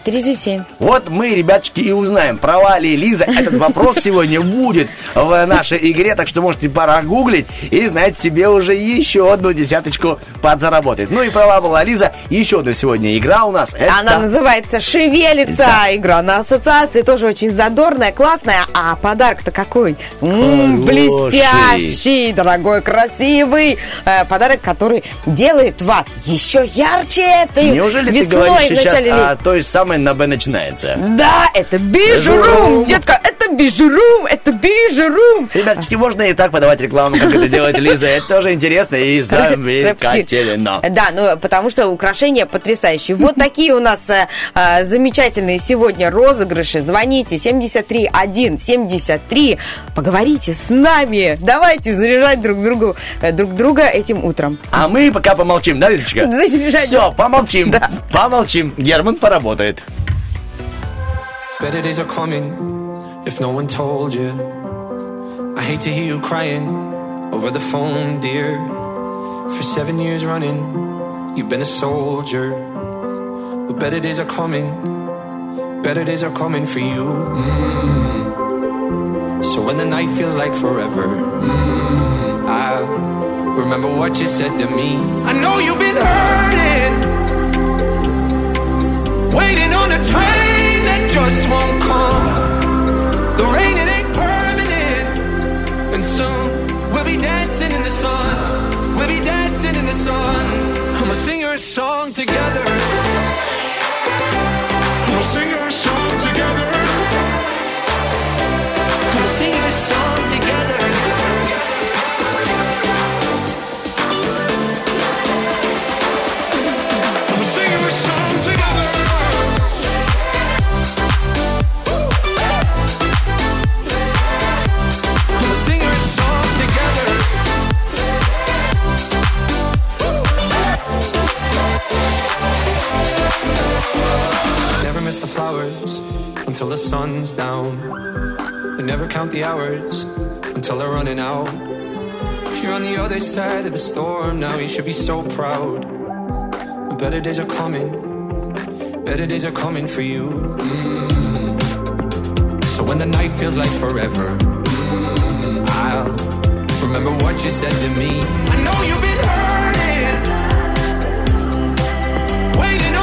37.
Вот мы, ребяточки, и узнаем, права ли Лиза. Этот вопрос сегодня будет в нашей игре, так что можете пора гуглить и знать себе уже еще одну десяточку подзаработать. Ну и права была Лиза. Еще одна сегодня игра у нас. Это...
Она называется «Шевелится». Игра на ассоциации тоже очень задорная, классная. А подарок-то какой? М,
Хороший.
блестящий, дорогой, красивый. Э, подарок, который делает вас еще ярче этой
Неужели ты говоришь сейчас о той самой на Б начинается?
Да, это бижурум. Детка, это бижурум, это бижурум.
Ребяточки, можно и так подавать рекламу, как это делает Лиза. Это тоже интересно и замечательно.
Да, ну потому что украшения потрясающие. Вот такие у нас э, э, замечательные сегодня розыгрыши. Звоните 73 1 73. Поговорите с нами. Давайте заряжать друг другу э, друг друга этим утром.
А мы пока помолчим, да, Лизочка?
Заряжать.
Все, помолчим.
Да.
Помолчим. Герман поработает.
Better days are coming if no one told you. I hate to hear you crying over the phone, dear. For seven years running, you've been a soldier. But better days are coming, better days are coming for you. Mm. So when the night feels like forever, mm, I remember what you said to me. I know you've been hurting. Waiting on a train that just won't come. Soon we'll be dancing in the sun. We'll be dancing in the sun. I'ma sing your song together.
We'll sing our song together.
I'ma sing your song miss the flowers until the sun's down. We never count the hours until they're running out. You're on the other side of the storm now, you should be so proud. Better days are coming, better days are coming for you. Mm. So when the night feels like forever, mm, I'll remember what you said to me. I know you've been hurting, waiting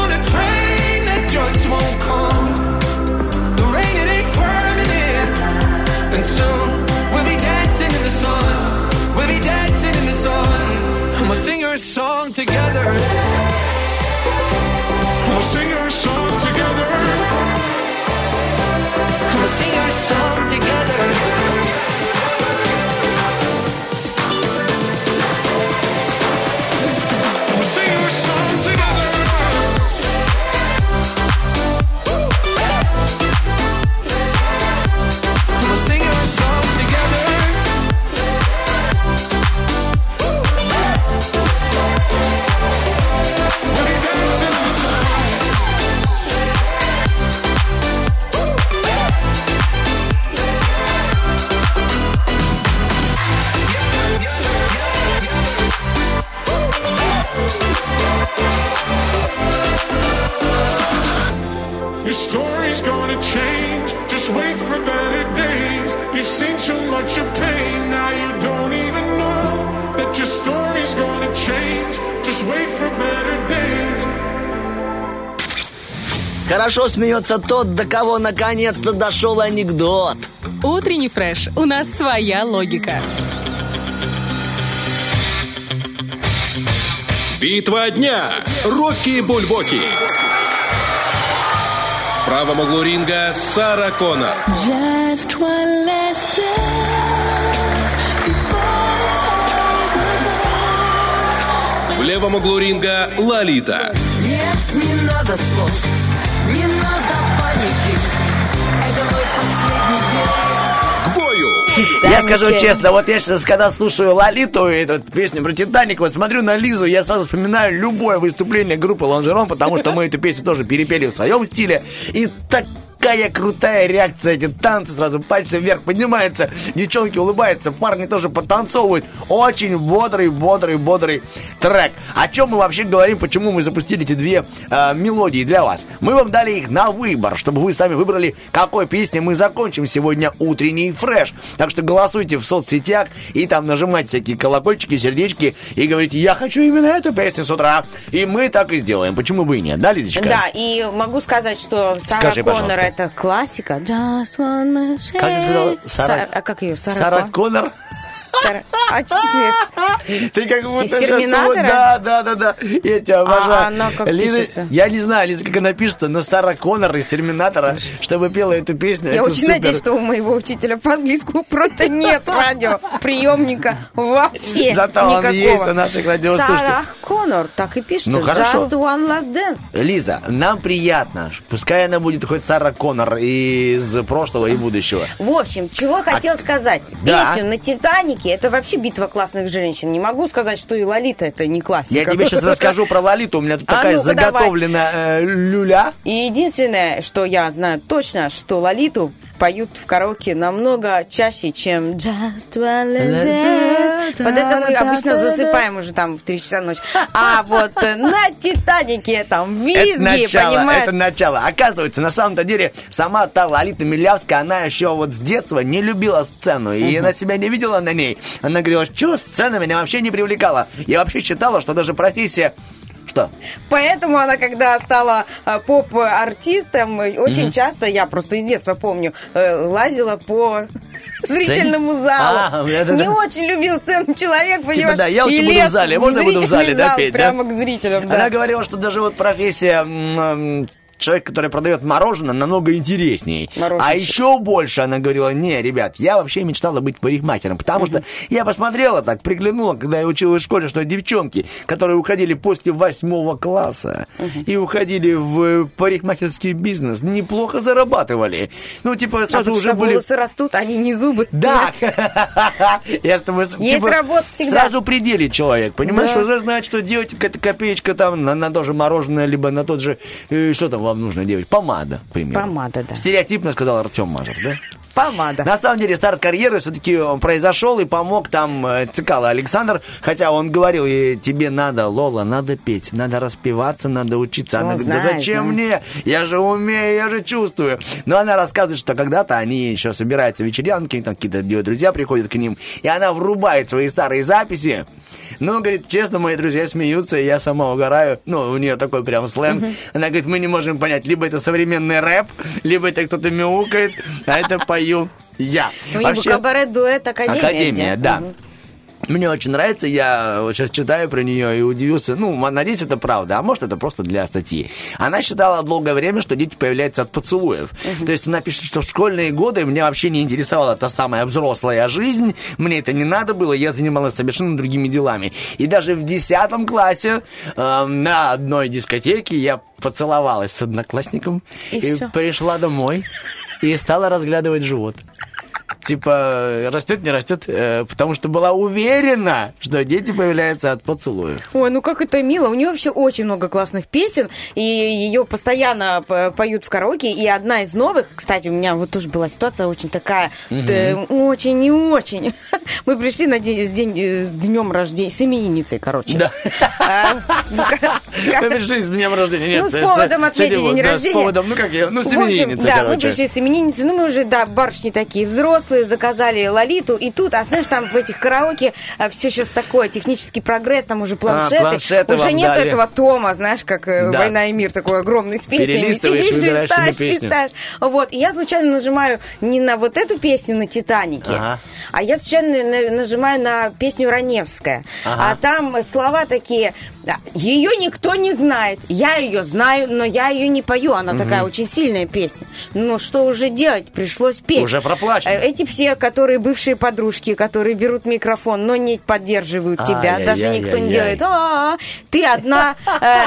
sing
our song together.
Хорошо смеется тот, до кого наконец-то дошел анекдот.
Утренний фреш. У нас своя логика.
Битва дня. Рокки Бульбоки. В правом углу ринга Сара Коннор.
Just one last.
В левом углу ринга Лолита.
Нет, не надо слов,
Я скажу честно, вот я сейчас, когда слушаю Лолиту, эту песню про Титаник, вот смотрю на Лизу, я сразу вспоминаю любое выступление группы Лонжерон, потому что мы эту песню тоже перепели в своем стиле. И так такая крутая реакция, эти танцы сразу пальцы вверх поднимаются, девчонки улыбаются, парни тоже подтанцовывают. Очень бодрый, бодрый, бодрый трек. О чем мы вообще говорим, почему мы запустили эти две э, мелодии для вас? Мы вам дали их на выбор, чтобы вы сами выбрали, какой песней мы закончим сегодня утренний фреш. Так что голосуйте в соцсетях и там нажимайте всякие колокольчики, сердечки и говорите, я хочу именно эту песню с утра. И мы так и сделаем. Почему бы и нет, да, Лидочка?
Да, и могу сказать, что Сара
Скажи,
Коннор
пожалуйста.
Это классика. Just one mistake.
Как ты сказала? Сара-
Сара- А как ее? Сара,
Сара
Кон-
Коннор.
Сара- А ты
как будто
Из
вот- Да, да, да, да. Я тебя обожаю.
А она как
Лиза-
пишется?
Я не знаю, Лиза, как она пишется, но Сара Коннор из Терминатора, чтобы пела эту песню.
Я очень
супер.
надеюсь, что у моего учителя по английскому просто нет радиоприемника вообще
Зато он
никакого.
есть у наших радиослушателей.
Сара Коннор, так и пишется.
Ну, хорошо.
Just one last dance.
Лиза, нам приятно. Пускай она будет хоть Сара Коннор из прошлого и будущего.
В общем, чего хотел сказать.
А Да.
Песню на «Титанике» это вообще битва классных женщин. Не могу сказать, что и Лолита это не классика.
Я тебе сейчас расскажу про Лолиту. У меня тут
А
такая
давай.
заготовленная э, люля.
И единственное, что я знаю точно, что Лолиту поют в караоке намного чаще, чем Just one. Под это мы обычно засыпаем уже там в 3 часа ночи. А вот э, на Титанике там
Это
визги,
начало,
понимаешь?
это начало. Оказывается, на самом-то деле, сама та Лолита Милявская, она еще вот с детства не любила сцену. И она себя не видела на ней. Она говорила, что сцена меня вообще не привлекала. Я вообще считала, что даже профессия... Что?
Поэтому она, когда стала э, поп-артистом, э, очень часто, я просто из детства помню, э, лазила по зрительному залу.
А, это
Не
да.
очень любил сцену человек, понимаешь?
да, я лучше буду в зале. Можно я буду в зале, да, петь, да?
Прямо к зрителям, да.
Она говорила, что даже вот профессия человек, который продает мороженое, намного интересней.
Мороженщик.
А еще больше она говорила, не, ребят, я вообще мечтала быть парикмахером, потому что я посмотрела так, приглянула, когда я училась в школе, что девчонки, которые уходили после восьмого класса и уходили в парикмахерский бизнес, неплохо зарабатывали. Ну, типа,
А
сразу уже были...
волосы растут, они не зубы.
Да, я с тобой с-
Есть работа всегда.
Сразу пределит человек, понимаешь? Уже знает, что делать какая-то копеечка там на, на то же мороженое, либо на тот же, э, что там вам нужно делать? Помада, к примеру.
Помада, да.
Стереотипно сказал Артем Мазур, да?
Помада.
На самом деле старт карьеры все-таки произошел и помог там э, Цикало Александр, хотя он говорил, «Э, тебе надо, Лола, надо петь, надо распеваться, надо учиться. Она
Ну,
говорит, да
знает,
зачем
да.
мне? Я же умею, я же чувствую. Но она рассказывает, что когда-то они еще собираются вечерянки, там какие-то ее друзья приходят к ним, и она врубает свои старые записи. Ну, говорит, честно, мои друзья смеются, и я сама угораю. Ну, у нее такой прям сленг. Она говорит, мы не можем понять, либо это современный рэп, либо это кто-то мяукает, а это пою я.
У него кабарет-дуэт Академия.
Академия,
где?
да.
Мгм.
Мне очень нравится, я вот сейчас читаю про нее и удивился. Ну, надеюсь, это правда, а может, это просто для статьи. Она считала долгое время, что дети появляются от поцелуев. То есть она пишет, что в школьные годы меня вообще не интересовала та самая взрослая жизнь, мне это не надо было, я занималась совершенно другими делами. И даже в 10 классе э, на одной дискотеке я поцеловалась с одноклассником
И
и пришла домой и стала разглядывать живот типа растет, не растет, э, потому что была уверена, что дети появляются от поцелуев.
Ой, ну как это мило. У нее вообще очень много классных песен, и ее постоянно п- поют в караоке. И одна из новых, кстати, у меня вот тоже была ситуация очень такая, э, очень не очень. Мы пришли на день, с, день, э, с днем рождения, с именинницей, короче.
Да.
А,
Напиши с днем рождения. Нет,
ну, с поводом отметить день рождения.
С поводом, ну как я, ну с именинницей,
да, мы
короче.
пришли с именинницей, ну мы уже, да, барышни такие взрослые, заказали Лолиту, и тут, а знаешь, там в этих караоке все сейчас такое, технический прогресс, там уже планшеты,
планшеты
уже
вам
нет
дали.
этого тома, знаешь, как э,
Да.
«Война и мир», такой огромный с песнями, сидишь, листаешь, листаешь. Вот, и я случайно нажимаю не на вот эту песню на «Титанике»,
Ага.
а я случайно на- нажимаю на песню «Раневская»,
Ага.
а там слова такие, да, ее никто не знает, я ее знаю, но я ее не пою, она
Мгм.
такая очень сильная песня. Но что уже делать? Пришлось петь.
Уже проплачено.
Э, Эти все, которые бывшие подружки, которые берут микрофон, но не поддерживают тебя, даже никто не
Ай-яй-яй-яй.
делает. «А, Ты одна, э,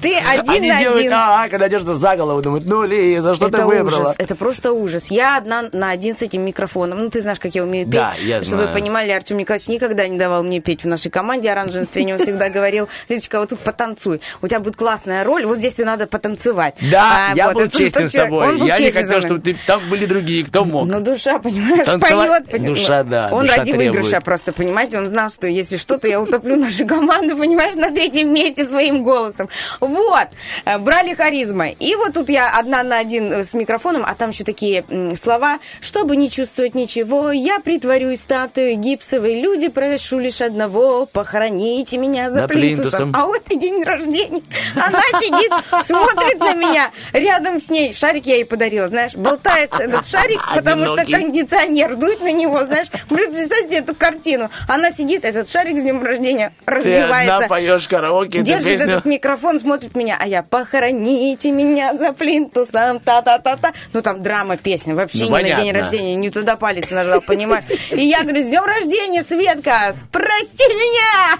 ты один на один.
а, когда держатся за голову, думают, ну, Лиза, что ты выбрала?
это просто ужас. Я одна на один с этим микрофоном. Ну, ты знаешь, как я умею петь.
Да, я
Чтобы вы понимали, Артем Николаевич никогда не давал мне петь в нашей команде «Оранжевое настроение». Он всегда говорил, Лизочка, вот тут потанцуй. У тебя будет классная роль, вот здесь тебе надо потанцевать.
Да,
А,
я
вот,
был честен с тобой. Я не хотел, чтобы ты... Там были другие, кто мог.
Ну, душа, понимаешь,
Танцевать-
поет. понимаешь.
душа, да,
Он
душа
ради
требует.
выигрыша просто, понимаете, он знал, что если что-то, я утоплю нашу команду, понимаешь, на третьем месте своим голосом. Вот, Э, брали харизма. И вот тут я одна на один э, с микрофоном, а там еще такие слова. Чтобы не чувствовать ничего, я притворюсь статуей гипсовой. Люди, прошу лишь одного, похороните меня за
За
плинтусом.
Плинтусом.
А вот и день рождения. Она сидит, смотрит на меня. Рядом с ней шарик я ей подарила, знаешь, болтается этот шарик, потому что кондиционер дует на него, знаешь. Блин, представь себе эту картину. Она сидит, этот шарик с днем рождения
Ты
разбивается.
одна поешь караоке,
Держит этот микрофон, смотрит меня, а я похороните меня за плинтусом, та-та-та-та. Ну там драма песня, вообще
Ну,
не на день
понятно.
рождения, не туда палец нажал, понимаешь? И я говорю, с днем рождения, Светка, прости меня!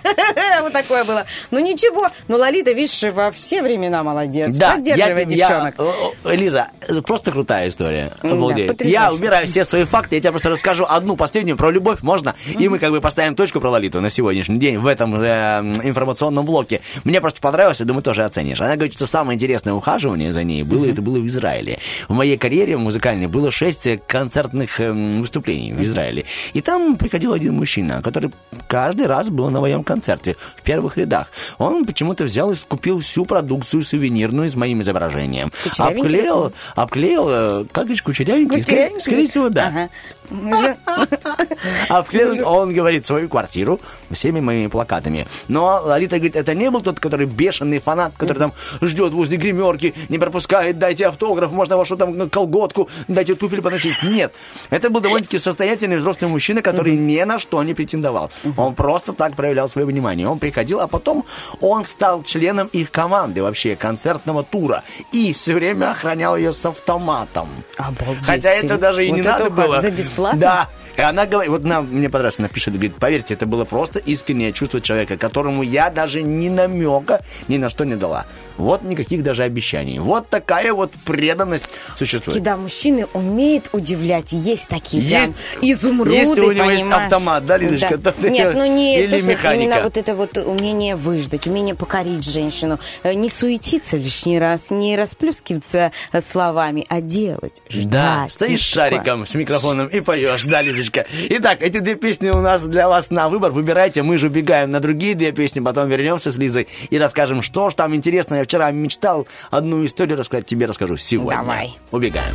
Вот такое было. Ну ничего, ну Лолита, видишь, во все времена молодец.
Да,
Поддерживай
я-
девчонок.
я- Лиза, просто крутая история.
Да,
я убираю все свои факты, я тебе просто расскажу одну последнюю про любовь, можно? И мы как бы поставим точку про Лолиту на сегодняшний день в этом э, информационном блоке. Мне просто понравилось, я думаю, тоже оценишь. Она говорит, что самое интересное ухаживание за ней было, это было в Израиле. В моей карьере музыкальной было шесть концертных э, выступлений в Израиле. И там приходил один мужчина, который каждый раз был на моем концерте в первых рядах. Он почему-то взял и скупил всю продукцию сувенирную с моим изображением. Обклеил, обклеил, э, как говоришь, кучерявенький? Скорее, скорее всего, да.
Ага.
Обклеил, он говорит, свою квартиру всеми моими плакатами. Но Ларита говорит, это не был тот, который бешеный фанат, который там ждет возле гримерки, не пропускает, дайте автограф, можно вашу там колготку, дайте туфель поносить. Нет. Это был довольно-таки состоятельный взрослый мужчина, который ни на что не претендовал. Он просто так проявлял свое внимание. Он приходил, а потом он стал членом их команды вообще, концертного тура. И все время охранял ее с автоматом.
Обалдеть.
Хотя это даже и
Вот
не надо было.
за бесплатно?
Да. И она говорит, вот нам, мне понравилось, она пишет, говорит, поверьте, это было просто искреннее чувство человека, которому я даже ни намека ни на что не дала. Вот никаких даже обещаний. Вот такая вот преданность существует.
Да, мужчины умеют удивлять. Есть такие
Есть-
прям изумруды,
если у него есть автомат, да, Лидочка,
Да.
то
Нет, ну не
или
то,
механика.
именно вот это вот умение выждать, умение покорить женщину, э, не суетиться лишний раз, не расплескиваться э, словами, а делать,
Да,
ждать.
стоишь с
не такое.
шариком, с микрофоном и поешь, да, Лизочка. Итак, эти две песни у нас для вас на выбор. Выбирайте, мы же убегаем на другие две песни, потом вернемся с Лизой и расскажем, что ж там интересного. Я вчера мечтал одну историю рассказать, тебе расскажу сегодня.
Давай.
Убегаем.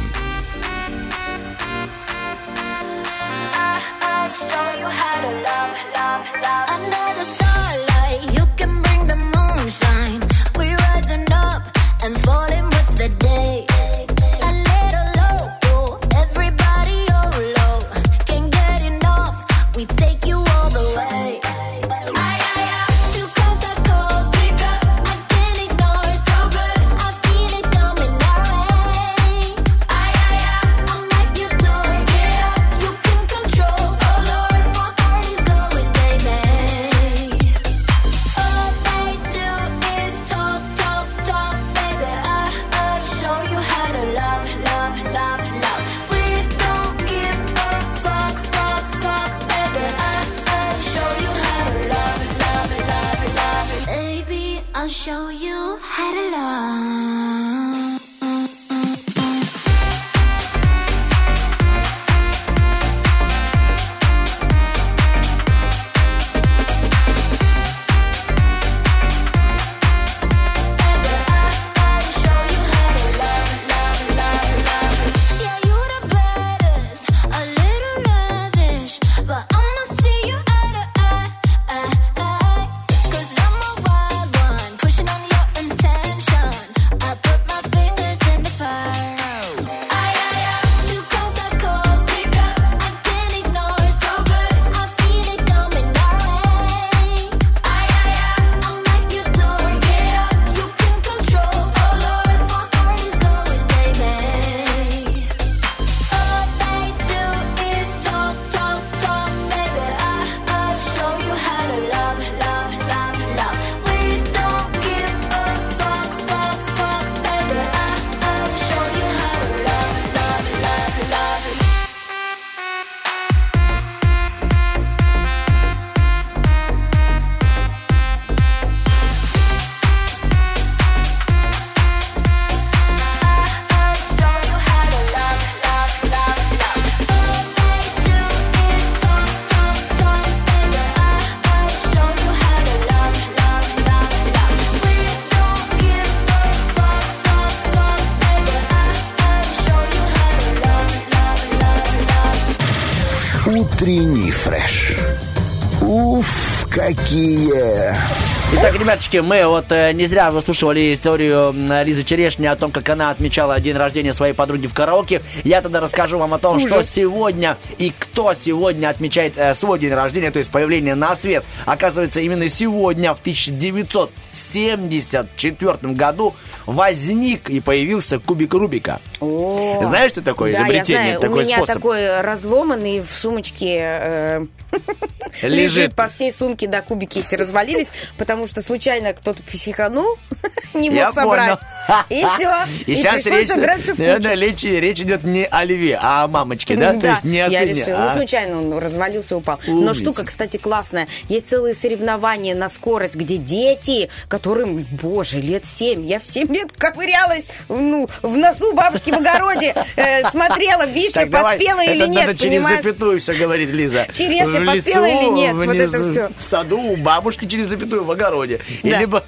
Ребяточки, мы вот э, не зря выслушивали историю Лизы Черешни о том, как она отмечала день рождения своей подруги в караоке. Я тогда расскажу вам о том,
Ужас.
что сегодня и кто сегодня отмечает э, свой день рождения, то есть появление на свет. Оказывается, именно сегодня, в 1974 году, возник и появился кубик Рубика.
О,
Знаешь, что такое
да, я
изобретение,
знаю.
такой
У меня
способ?
такой разломанный в сумочке э,
Лежит.
по всей сумке, да, кубики эти развалились, потому что случайно кто-то психанул, не мог
Я
собрать.
понял.
И все.
И, сейчас
пришлось
речь,
в кучу.
речь, речь идет не о льве, а о мамочке, да? То есть не о
я
сыне,
решила.
а-
Ну, случайно он развалился, упал. Но штука, кстати, классная. Есть целые соревнования на скорость, где дети, которым, боже, лет 7, я в 7 лет ковырялась ну, в носу бабушки в огороде, э, смотрела, вишня
давай,
поспела или нет,
через
понимаешь?
запятую все говорит Лиза.
Черешня поспела
лесу,
или нет, вот это
внизу,
всё.
В саду у бабушки через запятую в огороде. И
Да.
либо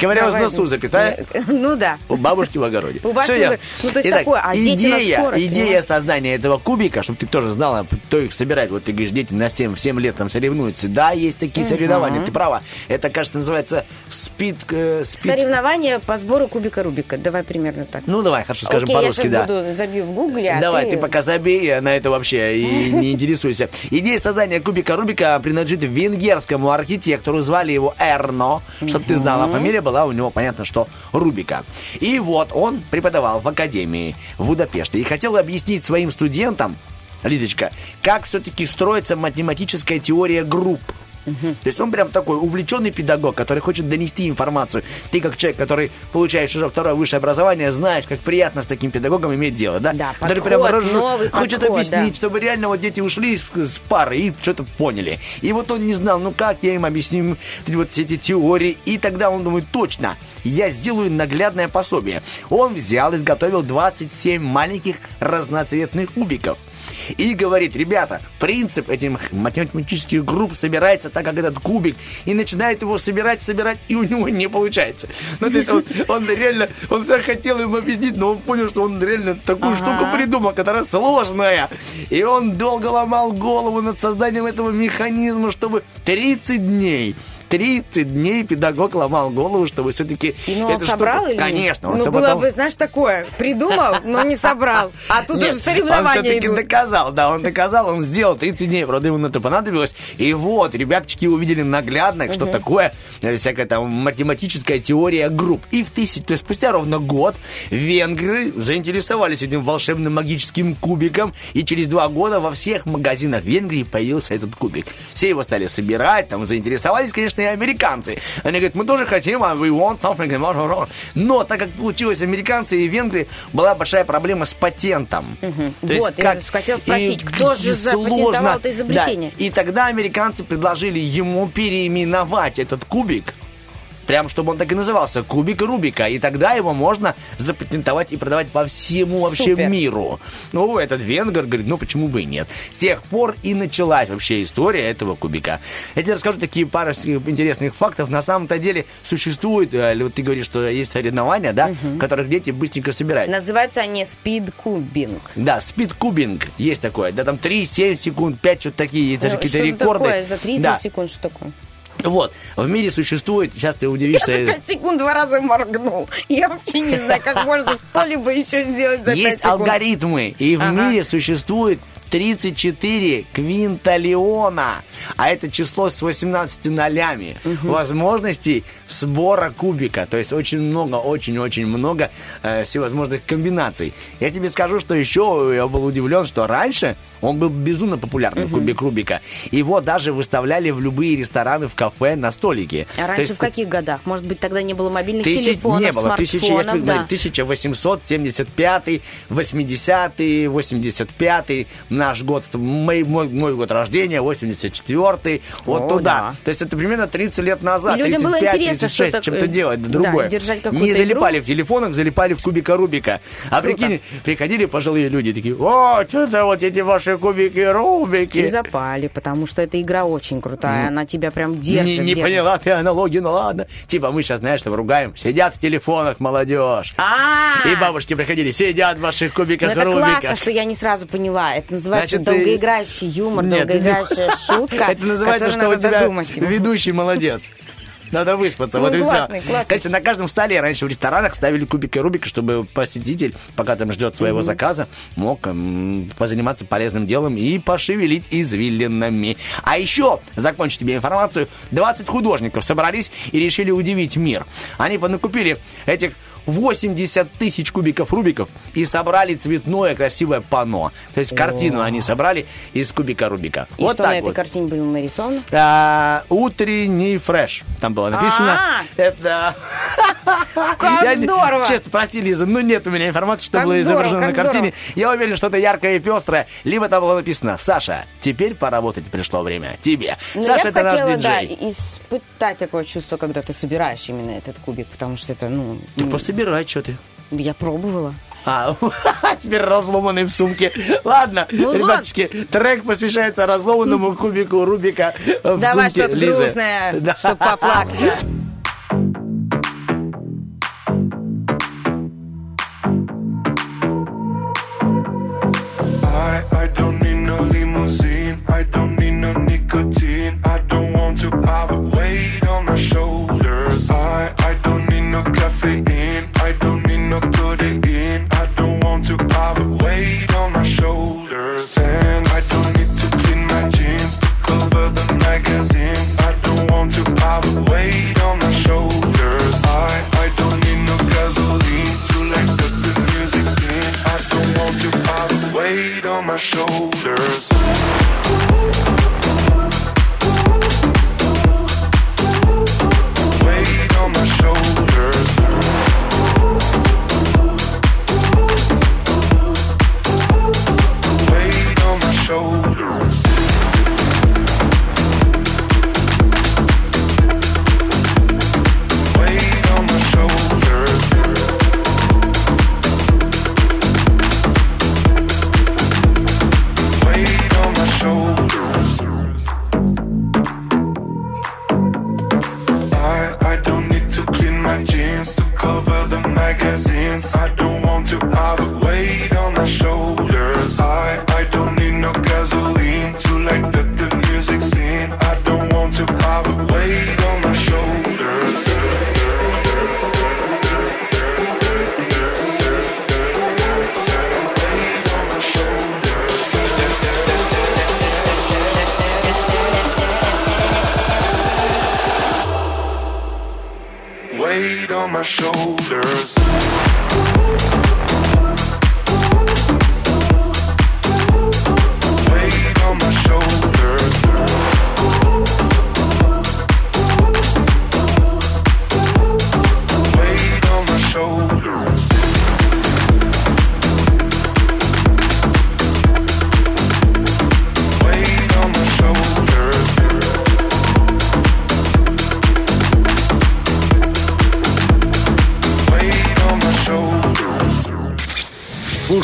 Ковырялась в
давай.
носу, запятая,
Ну да.
у бабушки в огороде.
У бабушки
я-.
Ну, то есть
Итак,
такое, а дети на
идея,
скорость,
Идея создания этого кубика, чтобы ты тоже знала, кто их собирает. Вот ты говоришь, дети на 7, в 7 лет там соревнуются. Да, есть такие соревнования, ты права. Это, кажется, называется спид... э, спид-
Соревнования по сбору кубика Рубика. Давай примерно так.
Ну, давай, хорошо, скажем
Окей,
по-русски, да.
буду забью в гугле, а
Давай, ты... пока забей на это вообще и не интересуйся. Идея создания кубика Рубика принадлежит венгерскому архитектору, звали его Эрно, чтобы ты знала, фамилия была у него, понятно, что Рубика. И вот он преподавал в академии в Будапеште и хотел объяснить своим студентам, Лидочка, как все-таки строится математическая теория групп. То есть он прям такой увлеченный педагог, который хочет донести информацию. Ты как человек, который получаешь уже второе высшее образование, знаешь, как приятно с таким педагогом иметь дело, да?
Да,
который
подход,
разжу-
новый
хочет
подход,
объяснить,
да.
чтобы реально вот дети ушли с, с пары и что-то поняли. И вот он не знал, ну как я им объясню вот все эти теории. И тогда он думает, точно, я сделаю наглядное пособие. Он взял, изготовил 27 маленьких разноцветных кубиков. И говорит, ребята, принцип этих математических групп собирается так, как этот кубик, и начинает его собирать, собирать, и у него не получается. Ну, то есть он, он реально, он хотел им объяснить, но он понял, что он реально такую
Ага.
штуку придумал, которая сложная. И он долго ломал голову над созданием этого механизма, чтобы 30 дней 30 дней педагог ломал голову, чтобы все-таки...
Ну, он собрал или?
Конечно, он
Ну,
всё
было бы, знаешь, такое. Придумал, но не собрал. А тут
Нет,
уже соревнования
Он все-таки доказал, да, он доказал, он сделал 30 дней, правда, ему на это понадобилось. И вот, ребяточки увидели наглядно, что такое э, всякая там математическая теория групп. И в тысяч, то есть спустя ровно год венгры заинтересовались этим волшебным магическим кубиком, и через два года во всех магазинах Венгрии появился этот кубик. Все его стали собирать, там заинтересовались, конечно, и американцы. Они говорят, мы тоже хотим, а we want something. Но так как получилось американцы и венгры, была большая проблема с патентом. То есть
Вот, я хотела спросить,
и
кто же
сложно.
запатентовал это изобретение?
Да. И тогда американцы предложили ему переименовать этот кубик Прям, чтобы он так и назывался, кубик Рубика. И тогда его можно запатентовать и продавать по всему вообще
Супер.
миру. Ну, этот венгер говорит, ну, почему бы и нет. С тех пор и началась вообще история этого кубика. Я тебе расскажу такие пару интересных фактов. На самом-то деле существует, э, вот ты говоришь, что есть соревнования, да, в которых дети быстренько собирают.
Называются они спидкубинг.
Да, спидкубинг есть такое. Да, там 3, 7 секунд, 5, что-то такие, есть даже
Ну,
какие-то рекорды.
такое? За 30
Да.
секунд что такое?
Вот, в мире существует, сейчас ты
Я
удивишься,
за 5 секунд два раза моргнул. Я вообще не знаю, как можно что-либо еще сделать за 5
есть
секунд.
алгоритмы, и в
Ага.
мире существует 34 квинталиона, а это число с 18 нолями возможностей сбора кубика. То есть очень много, очень-очень много э, всевозможных комбинаций. Я тебе скажу, что еще я был удивлен, что раньше он был безумно популярный, кубик Рубика. Его даже выставляли в любые рестораны, в кафе на столике.
А раньше
есть
в каких годах? Может быть, тогда не было мобильных
Тысяч-
телефонов,
не было. Тысяча,
да.
1875, 80 85 наш год, мой, мой, мой год рождения, 84 вот
О,
туда.
да.
То есть это примерно 30 лет назад,
И людям было
35,
интересно,
36,
что
чем-то
такое,
делать,
да,
другое.
держать
Не
игру.
залипали в телефонах, залипали в кубика Рубика. А
Круто.
прикинь, приходили пожилые люди, такие, о, что-то вот эти ваши ваши кубики Рубики.
И запали, потому что эта игра очень крутая. Она тебя прям держит.
Не, не
держит.
поняла ты аналогию, ну ладно. Типа мы сейчас, знаешь, что ругаем. Сидят в телефонах молодежь.
А,
И бабушки приходили, сидят в ваших
ну
кубиках
это
Рубиках.
классно, что я не сразу поняла. Это называется долгоиграющий юмор, долгоиграющая шутка.
Это называется, что у тебя ведущий молодец. Надо выспаться,
Ну,
вот и
классный,
все.
классный.
Кстати, на каждом столе раньше в ресторанах ставили кубики Рубика, чтобы посетитель, пока там ждет своего заказа, мог м, позаниматься полезным делом и пошевелить извилинами. А еще, закончу тебе информацию, 20 художников собрались и решили удивить мир. Они понакупили этих 80 тысяч кубиков Рубиков и собрали цветное красивое панно. То есть картину они собрали из кубика Рубика.
И
вот
что
так
на этой
вот.
картине было нарисовано?
А, утренний фреш. Там было написано.
А.
Это.
Как
Я
здорово!
Честно, прости, Лиза, ну нет у меня информации, что
Как
было
здорово,
изображено на
как
картине. Я уверен, что это яркое и пестрое. Либо там было написано Саша, теперь поработать пришло время. Тебе.
Ну,
Саша, это наш
хотела, да,
диджей.
испытать такое чувство, когда ты собираешь именно этот кубик, потому что это, ну,
Ты
м,
пособирай, что ты.
я пробовала.
А, теперь разломанный в сумке. Ладно,
Ну,
ребяточки, трек посвящается разломанному кубику Рубика в
Давай
сумке
что-то грустное,
Да.
чтобы поплакать.
shoulders.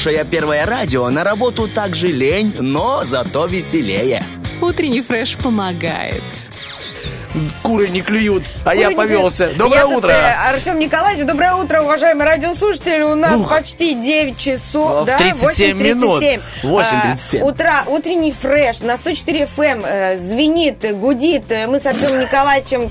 Слушая первое радио, на работу также лень, но зато веселее.
Утренний фреш помогает.
Куры не клюют, а я повелся. Доброе
Я
утро.
э, Артем Николаевич, доброе утро, уважаемые радиослушатели. У нас почти 9 часов, да,
37 минут.
8.37.
8.37.
А, утра, утренний фреш на 104 FM э, звенит, гудит. Э, Мы с Артемом Николаевичем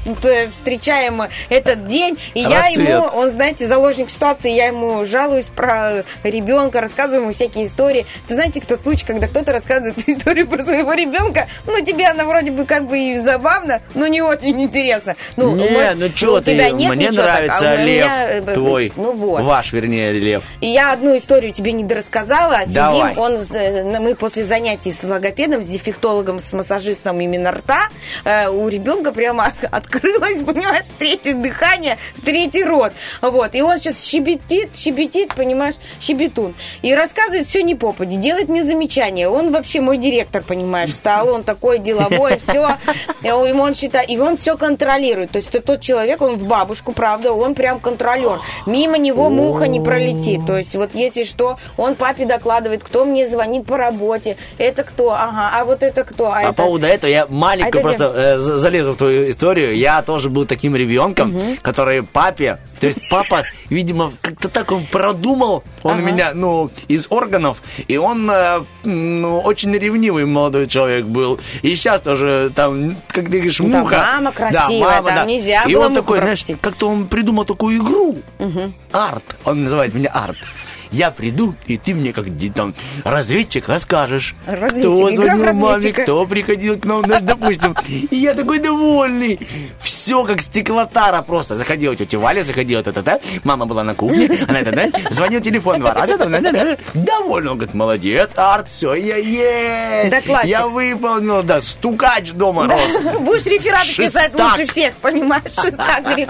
встречаем этот день. И я ему, он, знаете, заложник ситуации, я ему жалуюсь про ребенка, рассказываю ему всякие истории. Ты знаете, тот случай, когда кто-то рассказывает историю про своего ребенка, ну, тебе она вроде бы как бы и забавно, но не очень интересно. Ну,
Не,
может,
ну что ты,
нет
мне
ничего так, а
нравится лев
меня, э,
твой.
Ну вот.
Ваш, вернее, лев.
И я одну историю тебе не дорассказала.
Давай.
Сидим, он, э, мы после занятий с логопедом, с дефектологом, с массажистом именно рта, э, у ребенка прямо от- открылось, понимаешь, третье дыхание, третий рот. Вот. И он сейчас щебетит, щебетит, понимаешь, щебетун. И рассказывает все не попади, делает мне замечания. Он вообще мой директор, понимаешь, стал, он такой деловой, все. Ему он считает, и он все контролирует. То есть это тот человек, он в бабушку, правда, он прям контролер. Мимо него муха не пролетит. То есть вот если что, он папе докладывает, кто мне звонит по работе, это кто, ага, а вот это кто, а
По
это...
поводу этого я маленько
А
просто э, за- залезу в твою историю. Я тоже был таким ребенком, который папе, то есть папа, видимо, как-то так он продумал, он
Ага.
меня, ну, из органов, и он э, ну, очень ревнивый молодой человек был. И сейчас тоже там, как ты говоришь,
Ну,
муха.
мама красивая, там нельзя
И
было
он
муху
такой, знаешь, как-то он придумал такую игру. Арт. Он называет меня Арт. Я приду, и ты мне, как там, разведчик, расскажешь,
Разведчик,
кто звонил маме, кто приходил к нам, допустим. И я такой довольный. Все как стеклотара просто. Заходила тетя Валя, заходила та-та-та. Мама была на кухне, она та-та. Звонил телефон два раза. та- та- та- та. Довольно. Он говорит, молодец, Арт, все, я есть.
Докладчик.
Я выполнил, да, стукач дома
Да,
рос.
Будешь рефераты писать лучше всех, понимаешь? Шестак, говорит.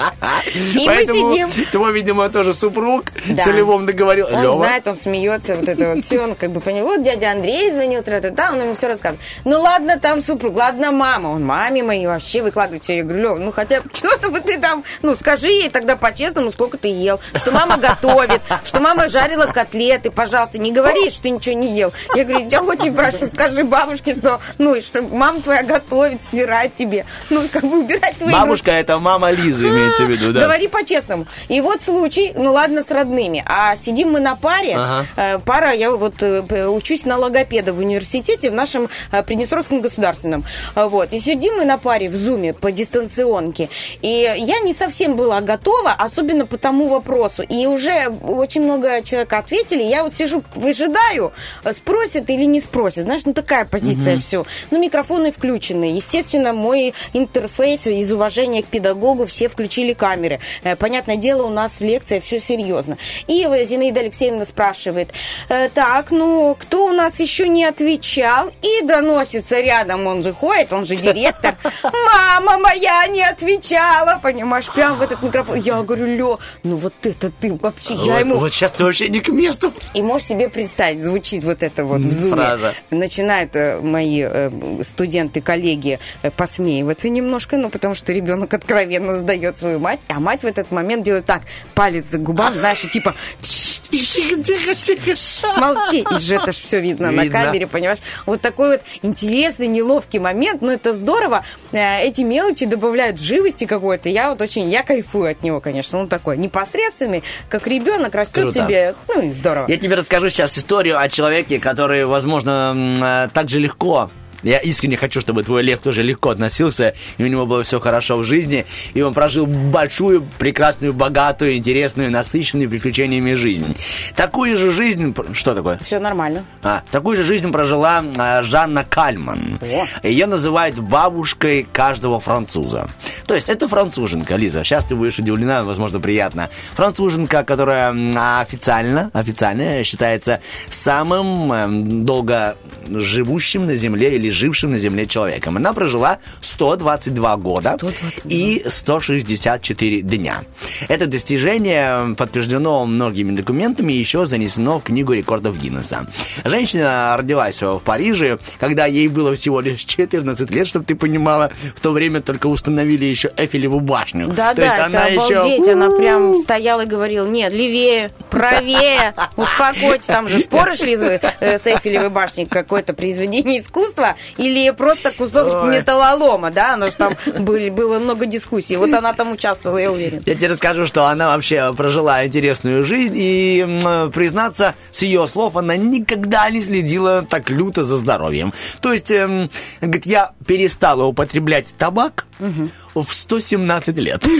И мы
Поэтому
сидим.
Твой, видимо, тоже супруг
Да.
с Львом договорил.
Он
Лёва,
знает, он смеется, вот это вот все, он как бы понял. Вот дядя Андрей звонил, тра-та-та, он ему все рассказывает. Ну ладно, там супруг, ладно, мама. Он маме моей вообще выкладывает все. Я говорю, ну хотя бы что-то бы ты там, ну скажи ей тогда по-честному, сколько ты ел. Что мама готовит, что мама жарила котлеты, пожалуйста, не говори, что ты ничего не ел. Я говорю, я очень прошу, скажи бабушке, что, ну, что мама твоя готовит, стирает тебе. Ну, как бы убирать твои
Бабушка, это мама Лизы, имеется в виду, да?
Говори по-честному. И вот случай, ну ладно, с родными. А сидим мы на паре.
Ага.
Э, Пара, я вот э, учусь на логопеда в университете в нашем э, Приднестровском государственном. Вот. И сидим мы на паре в зуме по дистанционке. И я не совсем была готова, особенно по тому вопросу. И уже очень много человек ответили. Я вот сижу, выжидаю, спросят или не спросят. Знаешь, ну такая позиция
Мгм.
все. Ну, микрофоны включены. Естественно, мой интерфейс из уважения к педагогу все включили камеры. Понятное дело, у нас лекция, все серьезно. И Зинаида Алексеевна спрашивает, «Э, так, ну, кто у нас еще не отвечал? И доносится рядом, он же ходит, он же директор. Мама моя не отвечала, понимаешь, прям в этот микрофон. Я говорю, Лё, ну вот это ты вообще, я
Вот-
ему...
Вот сейчас ты вообще не к месту.
И можешь себе представить, звучит вот это вот в зуме.
фраза.
Начинают э, мои э, студенты, коллеги посмеиваться немножко, ну, потому что ребенок откровенно сдает свою мать, а мать в этот момент делает так, палец за губам, знаешь, и типа...
Тихо, тихо, тихо.
Молчи, и же это ж все видно, на
Видно.
камере, понимаешь? Вот такой вот интересный, неловкий момент, но это здорово. Э, Эти мелочи добавляют живости какой-то. Я вот очень, я кайфую от него, конечно. Он такой непосредственный, как ребенок растет
Круто.
себе, ну и здорово.
Я тебе расскажу сейчас историю о человеке, который, возможно, э, так же легко я искренне хочу, чтобы твой Лев тоже легко относился, и у него было все хорошо в жизни, и он прожил большую, прекрасную, богатую, интересную, насыщенную приключениями жизнь. Такую же жизнь... Что такое?
Все нормально.
А, такую же жизнь прожила а, Жанна Кальман. Ее называют бабушкой каждого француза. То есть это француженка, Лиза. Сейчас ты будешь удивлена, возможно, приятно. Француженка, которая официально, официально считается самым эм, долго живущим на Земле или жившим на Земле человеком. Она прожила 122 года и 164 дня. Это достижение подтверждено многими документами и еще занесено в Книгу рекордов Гиннесса. Женщина родилась в Париже, когда ей было всего лишь 14 лет, чтобы ты понимала, в то время только установили еще Эфелеву башню.
Да,
То
да,
есть
это
она еще-
обалдеть. Она прям стояла и говорила, нет, левее, правее, успокойтесь. Там же споры шли за- э, с Эйфелевой башней, какое-то произведение искусства или просто кусок
Ой.
металлолома, да? Оно же там были, было много дискуссий. Вот она там участвовала, я уверен.
Я тебе расскажу, что она вообще прожила интересную жизнь, и, признаться, с ее слов, она никогда не следила так люто за здоровьем. То есть, эм, говорит, я перестала употреблять табак в 117 лет.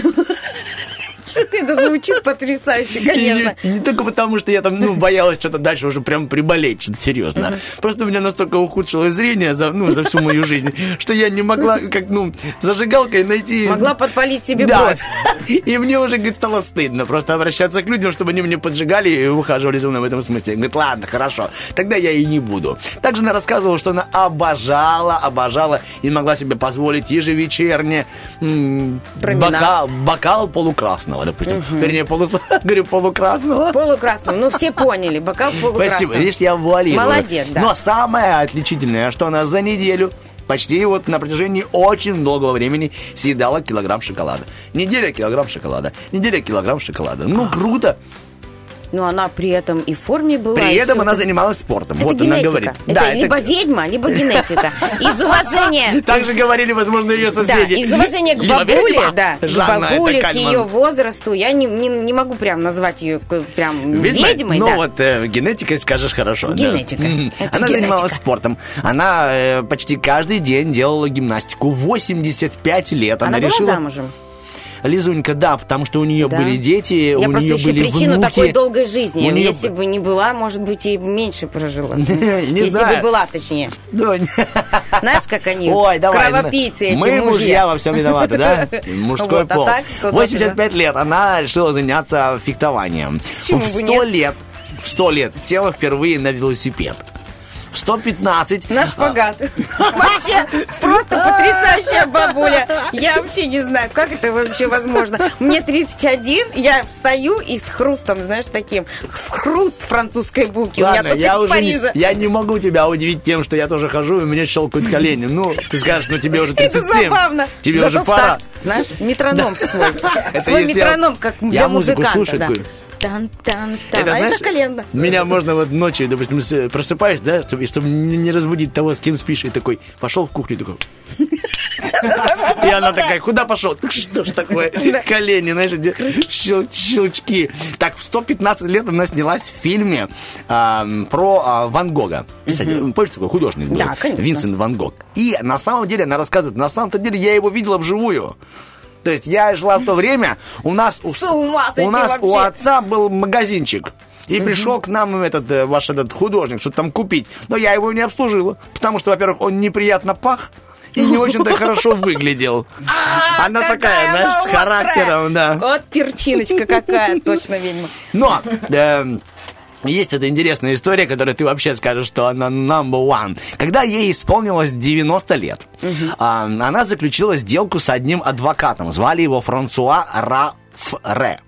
Это звучит потрясающе, конечно.
Не, не только потому, что я там, ну, боялась что-то дальше уже прям приболеть, что-то серьезно. Просто у меня настолько ухудшилось зрение за, ну, за всю мою жизнь, что я не могла, как, ну, зажигалкой найти...
Могла подпалить себе
Да.
бровь.
И мне уже, говорит, стало стыдно просто обращаться к людям, чтобы они мне поджигали и ухаживали за мной в этом смысле. Говорит, ладно, хорошо, тогда я и не буду. Также она рассказывала, что она обожала, обожала и могла себе позволить ежевечерне м,
Променад.
бокал, бокал полукрасного, допустим.
Мгм.
Вернее, полусла- говорю, полукрасного.
Полукрасным. Ну, все поняли. Бокал полукрасным.
Спасибо, видишь, я вуалирую.
Молодец, да.
Но самое отличительное, что она за неделю почти вот на протяжении очень многого времени съедала килограмм шоколада. Неделя килограмм шоколада, неделя килограмм шоколада. Ну, круто.
Но она при этом и в форме была.
При этом она
это.
занималась спортом.
Это
вот
генетика.
она говорит.
Это
Да,
либо ведьма, либо генетика. Из уважения.
Так же говорили, возможно, ее
Да,
соседи.
из уважения к бабуле, да, к
это
бабуле, к ее возрасту, я не, не, не могу прям назвать ее прям
Ведьма?
ведьмой,
ну
да.
вот э, генетикой скажешь хорошо.
Генетика. Это
Она
генетика.
занималась спортом. Она э, почти каждый день делала гимнастику. 85 лет. Она,
Она была
решила...
замужем?
Лизунька, да, потому что у нее
Да.
были дети,
Я
у нее
ищу
были
причину
внуки.
такой долгой жизни.
У нее
Если бы не была, может быть, и меньше прожила.
Не
Если
знаю.
бы была, точнее.
Не-
Знаешь, как они
Ой, давай.
кровопийцы эти
Мы
мужья.
во всем виноваты, да? Мужской
Вот, а
пол.
так, что
85 лет она решила заняться фехтованием.
Почему
в
бы
100
нет?
лет, в 100 лет села впервые на велосипед. В 115
На шпагат. Вообще, просто потрясающая бабуля. Я вообще не знаю, как это вообще возможно. Мне 31, я встаю и с хрустом, знаешь, таким, в хруст французской булки. У
Ладно,
меня только
я
из
уже не, я не могу тебя удивить тем, что я тоже хожу, и мне щелкают колени. Ну, ты скажешь, ну тебе уже
Это
37.
забавно.
Тебе
Зато
уже пора.
знаешь, метроном свой.
Это
Свой
я-
метроном, как
я
для
музыку
музыканта.
слушаю,
да.
такой,
Тан-тан-тан.
Это,
А
знаешь,
это колено.
Меня можно вот ночью, допустим, просыпаешь, да, чтобы, чтобы не разбудить того, с кем спишь, и такой, пошел в кухню, такой... И она такая, куда пошел? Что ж такое? Колени, знаешь, щел- щелчки. Так, в 115 лет она снялась в фильме ам, про а, Ван Гога. Помнишь, такой художник был?
Да, конечно.
Винсент Ван Гог. И на самом деле, она рассказывает, на самом-то деле я его видела вживую. То есть я жила в то время, у нас, у, у нас у отца был магазинчик. И пришел к нам этот э, ваш этот художник, что-то там купить. Но я его не обслужила. Потому что, во-первых, он неприятно пах и не очень-то хорошо выглядел. Она такая, знаешь, с характером, да.
Вот перчиночка какая, точно ведьма.
Но эм, есть эта интересная история, которую ты вообще скажешь, что она number one. Когда ей исполнилось 90 лет, а, она заключила сделку с одним адвокатом. Звали его Франсуа Рафре.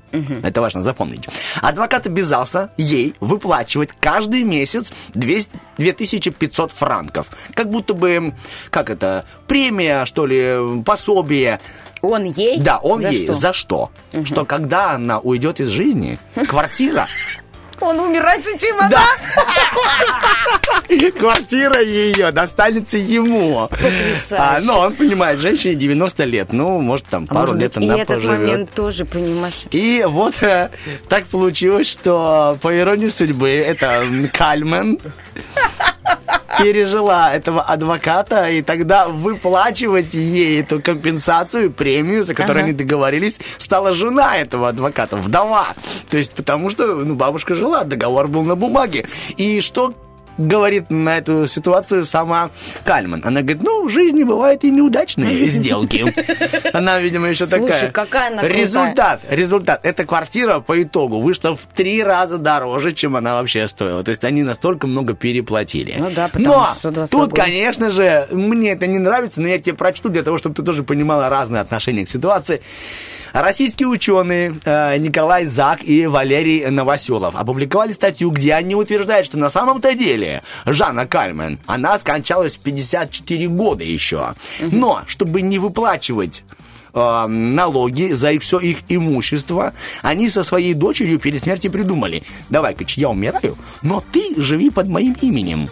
Это важно запомнить. Адвокат обязался ей выплачивать каждый месяц 200 2500 франков. Как будто бы, как это, премия, что ли, пособие.
Он ей?
Да, он
За
ей.
что?
За что? Что когда она уйдет из жизни, квартира
Он умер раньше, чем она?
Да. Квартира ее достанется ему. А, но он понимает, женщине 90 лет. Ну, может, там
А
пару
может
лет
быть, и
она
этот
поживет.
момент тоже, понимаешь?
И вот э, так получилось, что по иронии судьбы это м, Кальмен пережила этого адвоката, и тогда выплачивать ей эту компенсацию, премию, за которую
Ага.
они договорились, стала жена этого адвоката, вдова. То есть потому что ну, бабушка жила, договор был на бумаге. И что говорит на эту ситуацию сама Кальман. Она говорит, ну, в жизни бывают и неудачные сделки. Она, видимо, еще
Слушай,
такая.
какая она.
Результат, результат. Эта квартира по итогу вышла в три раза дороже, чем она вообще стоила. То есть они настолько много переплатили.
Ну да, потому
но
что 120
тут, конечно же, мне это не нравится, но я тебе прочту для того, чтобы ты тоже понимала разные отношения к ситуации. Российские ученые э, Николай Зак и Валерий Новоселов опубликовали статью, где они утверждают, что на самом-то деле Жанна Кальмен, она скончалась в 54 года еще. Но, чтобы не выплачивать э, налоги за их, все их имущество, они со своей дочерью перед смертью придумали, давай, ка я умираю, но ты живи под моим именем.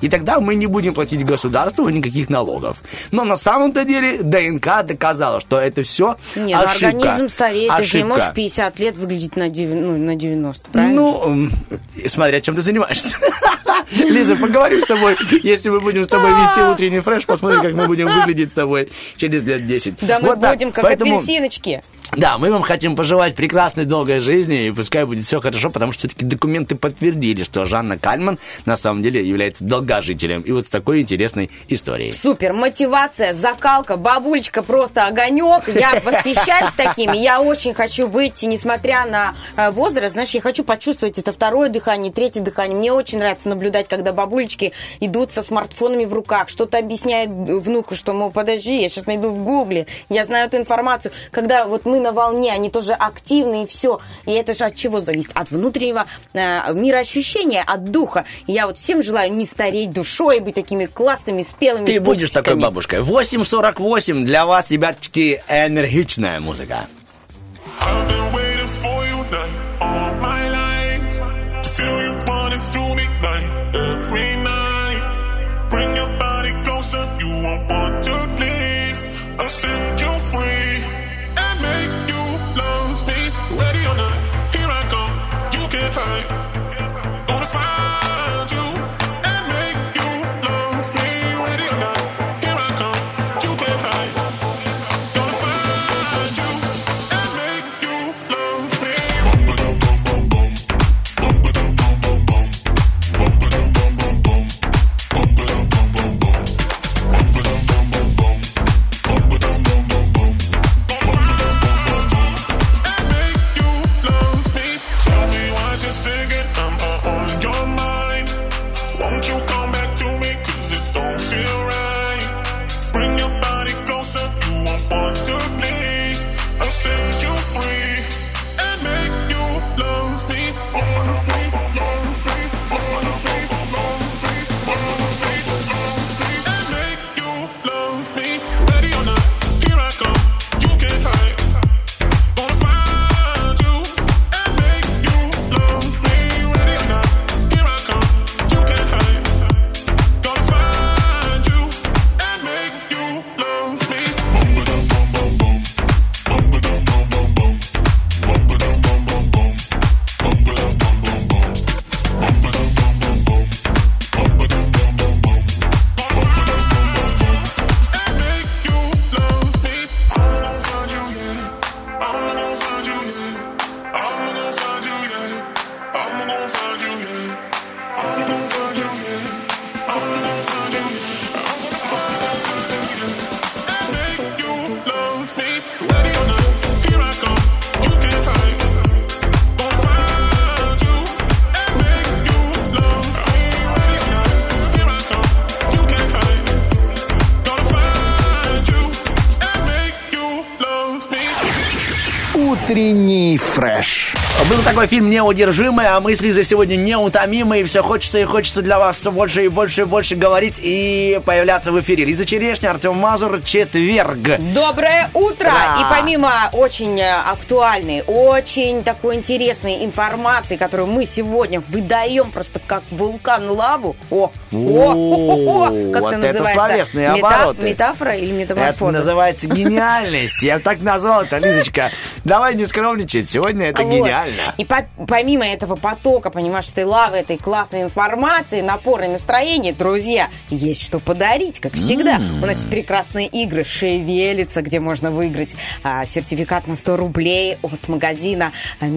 И тогда мы не будем платить государству никаких налогов. Но на самом-то деле ДНК доказала, что это все
Не, ну
ошибка.
организм стареет, ты же не
Ошибка.
можешь 50 лет выглядеть на, деви- ну, на 90, правильно?
Ну, смотря чем ты занимаешься. Лиза, поговорим с тобой, если мы будем с тобой вести утренний фреш, посмотрим, как мы будем выглядеть с тобой через лет 10.
Да мы Будем как
Поэтому-
апельсиночки.
Да, мы вам хотим пожелать прекрасной долгой жизни, и пускай будет все хорошо, потому что все-таки документы подтвердили, что Жанна Кальман на самом деле является долгожителем. И вот с такой интересной историей.
Супер, мотивация, закалка, бабулечка просто огонек. Я восхищаюсь такими. Я очень хочу быть, несмотря на э, возраст, знаешь, я хочу почувствовать это второе дыхание, третье дыхание. Мне очень нравится наблюдать, когда бабулечки идут со смартфонами в руках, что-то объясняют внуку, что, мол, подожди, я сейчас найду в гугле, я знаю эту информацию. Когда вот мы на волне, они тоже активны и все. И это же от чего зависит? От внутреннего э, мироощущения, от духа. И я вот всем желаю не стареть душой, быть такими классными, спелыми
Ты будешь такой
пупсиками.
бабушкой. 8.48 для вас, ребятки, энергичная музыка. Фильм «Неудержимый», а мы с Лизой сегодня неутомимые. Все хочется и хочется для вас все больше и больше и больше говорить и появляться в эфире. Лиза Черешня, Артем Мазур, четверг.
Доброе утро!
Да.
И помимо очень э, актуальной, очень такой интересной информации, которую мы сегодня выдаем просто как вулкан лаву. О, о, о, как это
это
называется?
обороты.
Метафора или
Это
метаморфоза?
называется гениальность. Я так назвал это, Лизочка. Давай не скромничать. Сегодня это гениально.
И по- помимо этого потока, понимаешь, этой лавы, этой классной информации, напора и настроения, друзья, есть что подарить, как всегда. У нас прекрасные игры «Шевелится», где можно выиграть а, сертификат на 100 рублей от магазина э,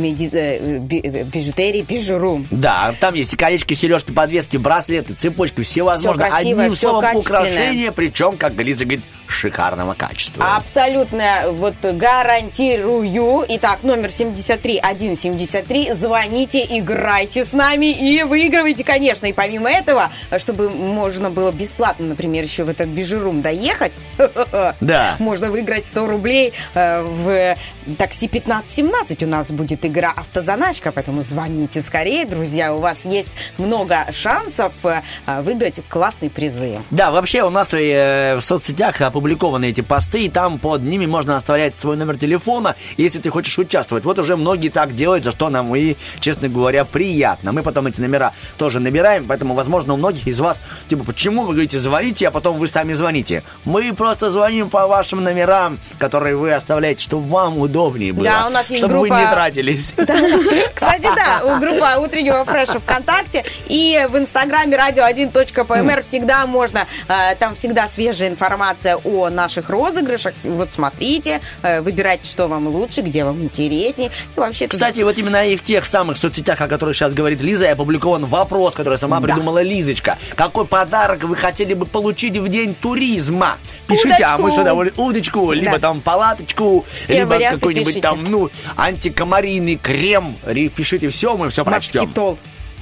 би- э, бижутерии «Бижурум».
Да, там есть и колечки, сережки, подвески, браслеты, цепочки, всевозможно.
Всё красивое,
Одним
всё
словом, украшения, причем, как Лиза говорит, шикарного качества.
Абсолютно вот гарантирую. Итак, номер 73173. Звоните, играйте с нами и выигрывайте, конечно. И помимо этого, чтобы можно было бесплатно, например, еще в этот бижурум доехать,
Да.
можно выиграть 100 рублей э, в такси 1517. У нас будет игра автозаначка, поэтому звоните скорее, друзья. У вас есть много шансов э, выиграть классные призы.
Да, вообще у нас э, в соцсетях опубликованы эти посты, и там под ними можно оставлять свой номер телефона, если ты хочешь участвовать. Вот уже многие так делают, за что нам и, честно говоря, приятно. Мы потом эти номера тоже набираем, поэтому, возможно, у многих из вас, типа, почему вы говорите звоните, а потом вы сами звоните? Мы просто звоним по вашим номерам, которые вы оставляете, чтобы вам удобнее было.
Да, у нас есть
чтобы вы
группа-
не тратились.
Кстати, да, группа утреннего фреша ВКонтакте и в инстаграме radio1.pmr всегда можно, э, там всегда свежая информация о наших розыгрышах. Вот смотрите, э, выбирайте, что вам лучше, где вам интереснее. И вообще
Кстати, вот именно и в тех самых соцсетях, о которых сейчас говорит Лиза, опубликован вопрос, который сама
Да.
придумала Лизочка. Какой подарок вы хотели бы получить в день туризма? Пишите, а мы
Удочку.
с удовольствием... Удочку, либо
Да.
там палаточку,
Все
либо какой-нибудь
пишите.
там, ну, антикомарийный крем. Пишите все, мы все прочтем.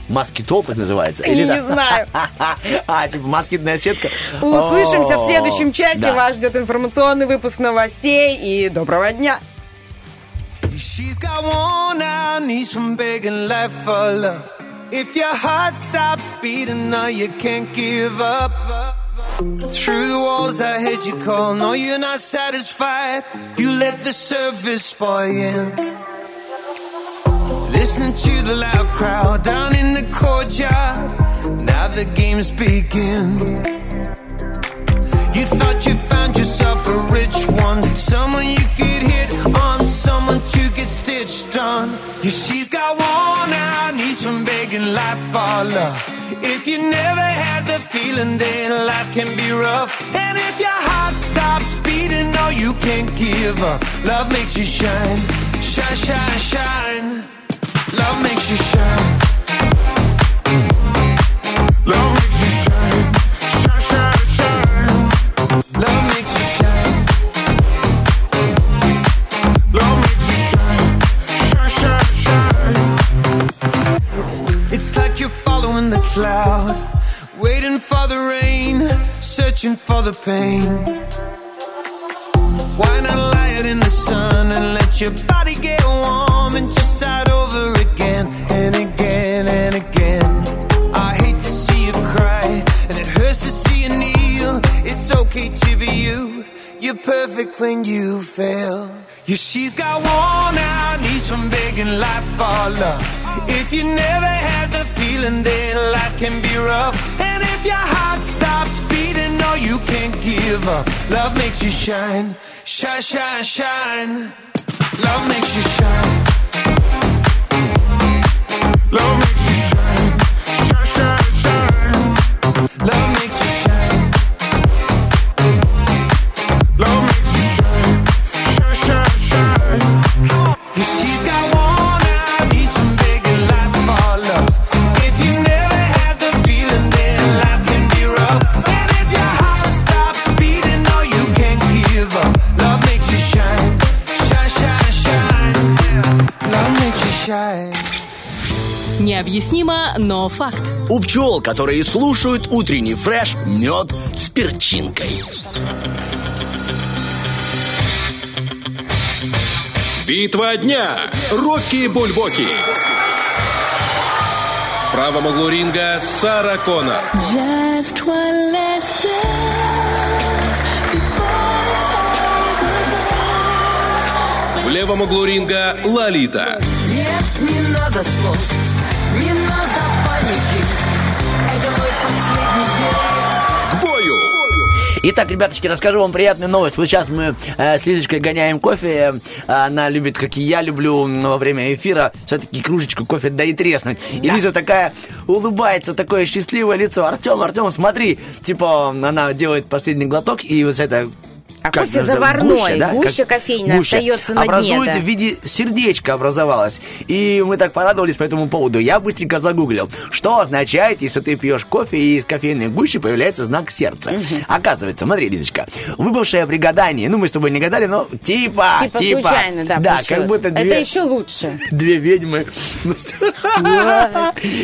Москитол.
Маскитол так называется?
Я
да?
не знаю.
А, типа москитная сетка?
Услышимся в следующем часе. Вас ждет информационный выпуск новостей. И доброго дня.
She's got worn out knees from begging life for love. If your heart stops beating, now you can't give up. Through the walls, I heard you call. No, you're not satisfied. You let the surface spoil you. Listening to the loud crowd down in the courtyard. Now the games begin. You thought you found yourself a rich one, someone you could hit on, someone to get stitched on. Yeah, she's got worn out knees from begging life for love. If you never had the feeling, then life can be rough. And if your heart stops beating, no, you can't give up. Love makes you shine, shine, shine, shine. Why not lie it in the sun and let your body get warm and just start over again and again and again? I hate to see you cry, and it hurts to see you kneel. It's okay to be you. You're perfect when you fail. Yeah, she's got worn out knees from begging life for love. If you never had the feeling, then life can be rough. And if your heart stops beating, no, you can't give up. Love makes you shine, shine, shine, shine. Love makes you shine. Love
me но факт.
У пчел, которые слушают утренний фреш, мед с перчинкой.
Битва дня. Рокки Бульбоки. В правом углу ринга Сара Коннор.
Just one last
В левом углу ринга Лолита.
Нет, не надо слов,
Итак, ребяточки, расскажу вам приятную новость. Вот сейчас мы э, с Лизочкой гоняем кофе. Э, Она любит, как и я люблю, во время эфира все-таки кружечку кофе да и треснуть. И Лиза такая улыбается, такое счастливое лицо. Артем, Артем, смотри. Типа, она делает последний глоток, и вот это
А
как
кофе заварной,
да?
гуща
Как-
кофейная
гуща.
остается на дне,
Образует
да.
в виде сердечка образовалось. И мы так порадовались по этому поводу. Я быстренько загуглил, что означает, если ты пьешь кофе и из кофейной гущи появляется знак сердца. Оказывается, смотри, Лизочка, выбывшее при гадании, ну мы с тобой не гадали, но типа,
Типа случайно, да,
Да,
получилось.
как будто две...
Это еще лучше.
Две ведьмы.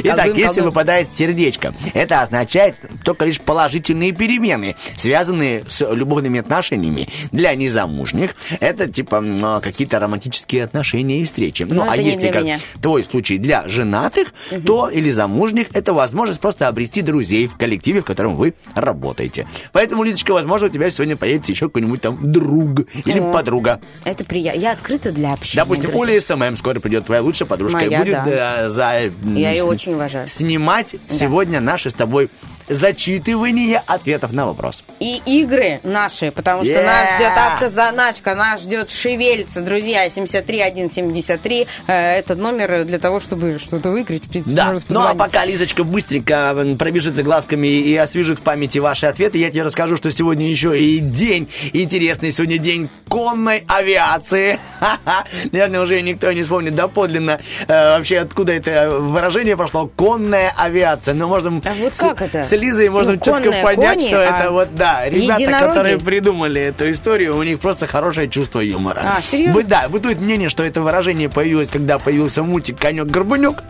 Итак, если выпадает сердечко, это означает только лишь положительные перемены, связанные с любовными отношениями. Для незамужних это типа м, какие-то романтические отношения и встречи. Ну, а если как
меня.
твой случай для женатых, то или замужних это возможность просто обрести друзей в коллективе, в котором вы работаете. Поэтому, Лидочка, возможно, у тебя сегодня появится еще какой-нибудь там друг или
О.
подруга.
Это приятно. Я открыта для общения.
Допустим,
друзья.
Оля SMM скоро придет, твоя лучшая подружка, и
Моя,
будет
да.
э, за,
Я ее очень уважаю.
снимать сегодня наши с тобой зачитывание ответов на вопрос.
И игры наши, потому что
Yeah!
нас ждет автозаначка, нас ждет шевельца, друзья, 73173. Э, Это номер для того, чтобы что-то выиграть. В принципе,
Да, ну а пока Лизочка быстренько м, пробежится глазками и освежит в памяти ваши ответы, я тебе расскажу, что сегодня еще и день интересный, сегодня день конной авиации. Ха-ха. Наверное, уже никто не вспомнит доподлинно э, вообще, откуда это выражение пошло, конная авиация. Но можно
А вот как это?
с Лизой можно
Ну,
четко понять,
кони,
что
а
это вот, да, ребята,
единороги?
которые придумали эту историю, у них просто хорошее чувство юмора.
А, серьезно?
Бы- Да, бытует мнение, что это выражение появилось, когда появился мультик «Конек-горбунек»,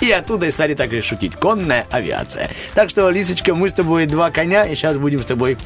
и оттуда и стали так и шутить. Конная авиация. Так что, Лисочка, мы с тобой два коня, и сейчас будем с тобой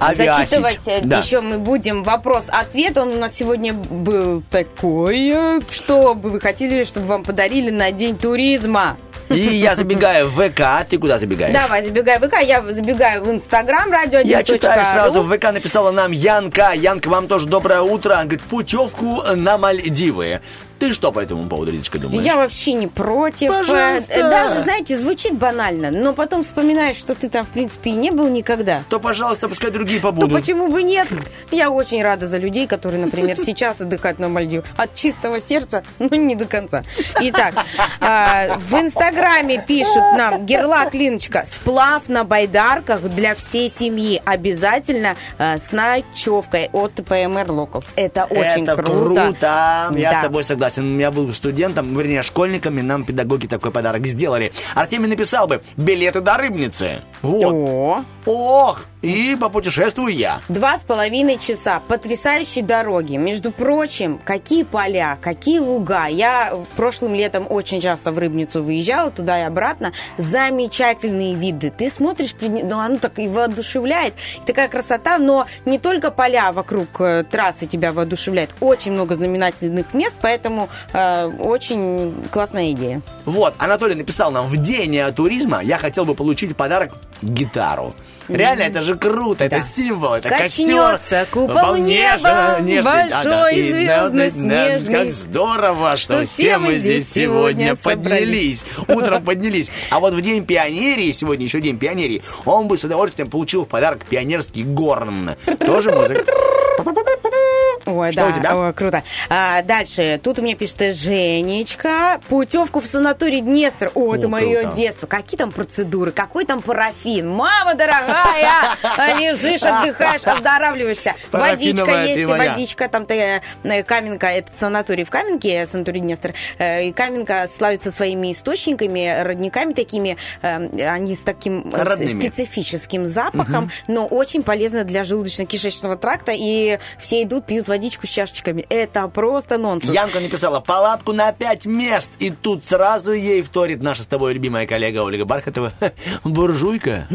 авиасить.
Зачитывать э,
Да.
еще мы будем вопрос-ответ. Он у нас сегодня был такой. э, Что бы вы хотели, чтобы вам подарили на День туризма?
И я забегаю в ВК, ты куда забегаешь?
Давай, забегай в ВК, я забегаю в Инстаграм, радио
Я читаю сразу, в ВК написала нам Янка. Янка, вам тоже доброе утро. Она говорит, путевку на Мальдивы. Ты что по этому поводу, Лидочка, думаешь?
Я вообще не против.
Пожалуйста.
Э, Даже, знаете, звучит банально, но потом вспоминаешь, что ты там, в принципе, и не был никогда.
То, пожалуйста, пускай другие
То
побудут.
почему бы нет? Я очень рада за людей, которые, например, сейчас отдыхают на Мальдивах. От чистого сердца, но не до конца. Итак, а, в Инстаграме пишут нам, Герлак Линочка, сплав на байдарках для всей семьи. Обязательно а, с ночевкой от ПМР Locals. Это очень
Это
круто.
круто. Я с тобой согласен. Я был студентом, вернее, школьником, и нам педагоги такой подарок сделали. Артемий написал бы билеты до рыбницы. Вот.
О.
Ох, и попутешествую я.
Два с половиной часа. Потрясающие дороги. Между прочим, какие поля, какие луга. Я прошлым летом очень часто в Рыбницу выезжала, туда и обратно. Замечательные виды. Ты смотришь, ну, оно так и воодушевляет. Такая красота, но не только поля вокруг э, трассы тебя воодушевляет. Очень много знаменательных мест, поэтому э, очень классная идея.
Вот, Анатолий написал нам, в день э, туризма я хотел бы получить подарок гитару. Реально, это же круто, это символ, это
Качнется
костер.
купол неба,
нежный,
большой
и
звездно-снежный.
Как здорово, что,
Что
все мы здесь сегодня поднялись. Утром поднялись. А вот в день пионерии, сегодня еще день пионерии, он бы с удовольствием получил в подарок пионерский горн. Тоже музыка.
Ой,
Что
да,
у тебя?
Ой, круто. А, дальше, тут у меня пишет Женечка. Путевку в санаторий Днестр. О, это
О,
мое
круто.
детство. Какие там процедуры, какой там парафин? Мама дорогая, лежишь, отдыхаешь, оздоравливаешься. Водичка
ты
есть, водичка, там э, э, Каменка, это санаторий в Каменке, санаторий Днестр. Э, И Каменка славится своими источниками, родниками такими. э, Они с таким
Родными.
специфическим запахом, но очень полезно для желудочно-кишечного тракта. И все идут, пьют водичку с чашечками. Это просто нонсенс.
Янка написала палатку на пять мест, и тут сразу ей вторит наша с тобой любимая коллега Ольга Бархатова. Буржуйка.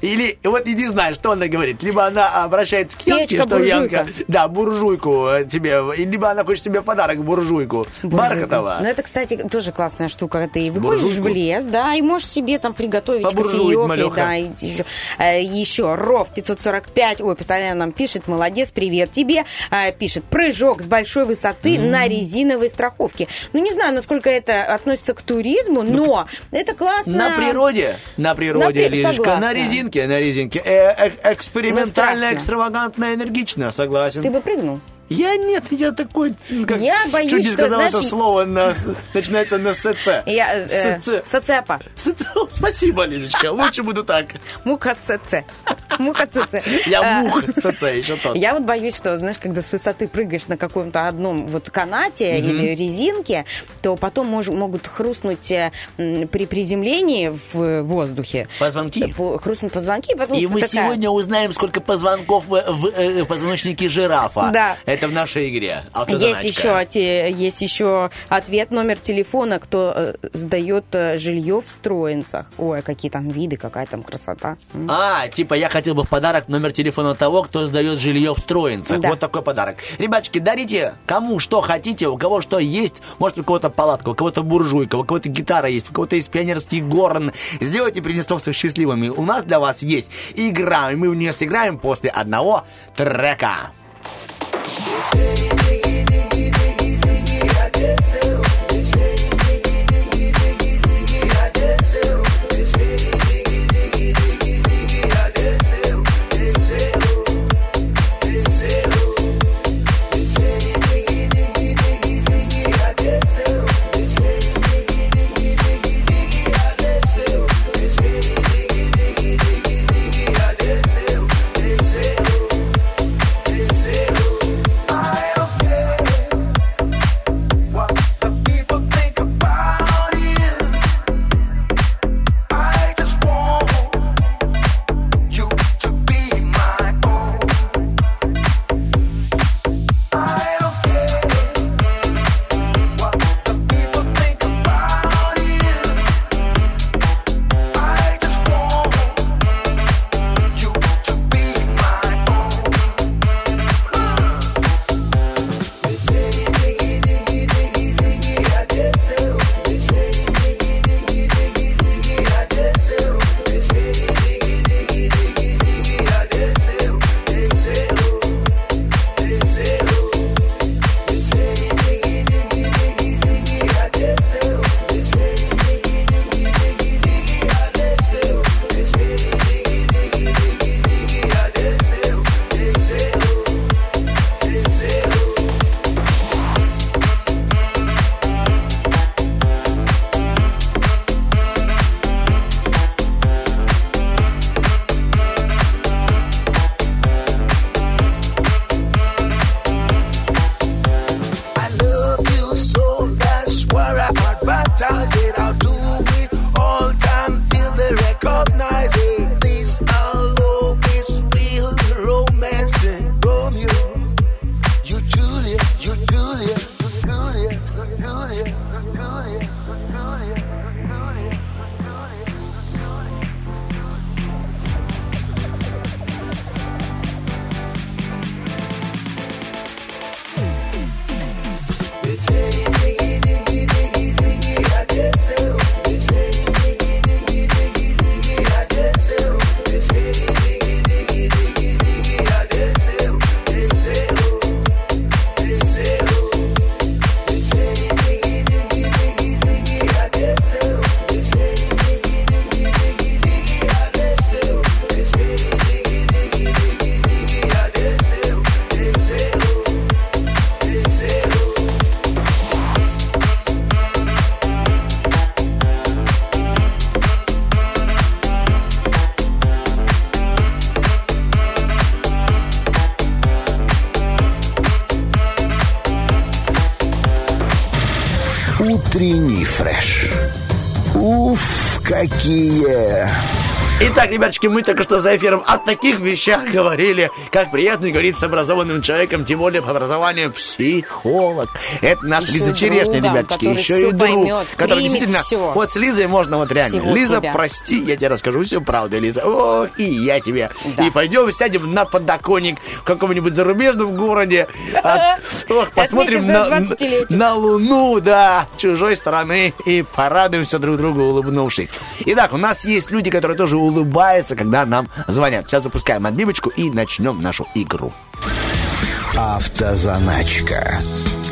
Или вот и не знаю, что она говорит. Либо она обращается к Янке, что. Янка, да, буржуйку тебе, либо она хочет себе подарок буржуйку. Бархатова.
Ну, это, кстати, тоже классная штука. Ты выходишь в лес, да, и можешь себе там приготовить кофеек. Да, еще, Э, еще Ров 545, ой, постоянно нам пишет, молодец, привет тебе. Э, Пишет, прыжок с большой высоты на резиновой страховке. Ну, не знаю, насколько это относится к туризму, но это классно.
На природе, на природе,
На
Лизочка, на резинке, на резинке. Э, э, экспериментально,
страшно.
экстравагантно, энергично, согласен.
Ты бы прыгнул?
Я нет, я такой, как
Я боюсь,
чуть не
что,
сказал
знаешь,
это слово, на, начинается на СЦ.
Я, э,
СЦ.
соцепа.
Спасибо, Лизочка, лучше буду так.
Муха ЦЦ. Муха ЦЦ.
Я
Э,
муха ЦЦ еще тот.
Я вот боюсь, что, знаешь, когда с высоты прыгаешь на каком-то одном вот канате или резинке, то потом мож- могут хрустнуть э, при приземлении в воздухе.
Позвонки.
По- Хрустнут позвонки, потом
И мы сегодня узнаем, сколько позвонков в, в, э, позвоночнике жирафа.
Да.
Это в нашей игре.
Есть еще, есть еще ответ, номер телефона, кто э, сдает э, жилье в Строинцах. Ой, какие там виды, какая там красота.
А, типа я хотел бы в подарок номер телефона того, кто сдает жилье в Строинцах.
Да.
Вот такой подарок. Ребяточки, дарите кому что хотите, у кого что есть. Может, у кого-то палатка, у кого-то буржуйка, у кого-то гитара есть, у кого-то есть пионерский горн. Сделайте Приднестровцев счастливыми. У нас для вас есть игра, и мы в нее сыграем после одного трека.
Hey, hey. Уф, какие...
Итак, ребяточки, мы только что за эфиром о таких вещах говорили, как приятно говорить с образованным человеком, тем более по образованию психолог. Это наш Лиза Черешня, ребяточки, еще и друг,
поймет,
который действительно...
всё.
Вот с Лизой можно вот реально.
Всего
Лиза,
тебя.
прости, я тебе расскажу всю правду, Лиза. О, и я тебе. И пойдем сядем на подоконник в каком-нибудь зарубежном городе. Ох, посмотрим
Отметим
на,
20-летие.
на Луну, да, чужой стороны и порадуемся друг другу, улыбнувшись. Итак, у нас есть люди, которые тоже улыбаются, когда нам звонят. Сейчас запускаем отбивочку и начнем нашу игру.
Автозаначка.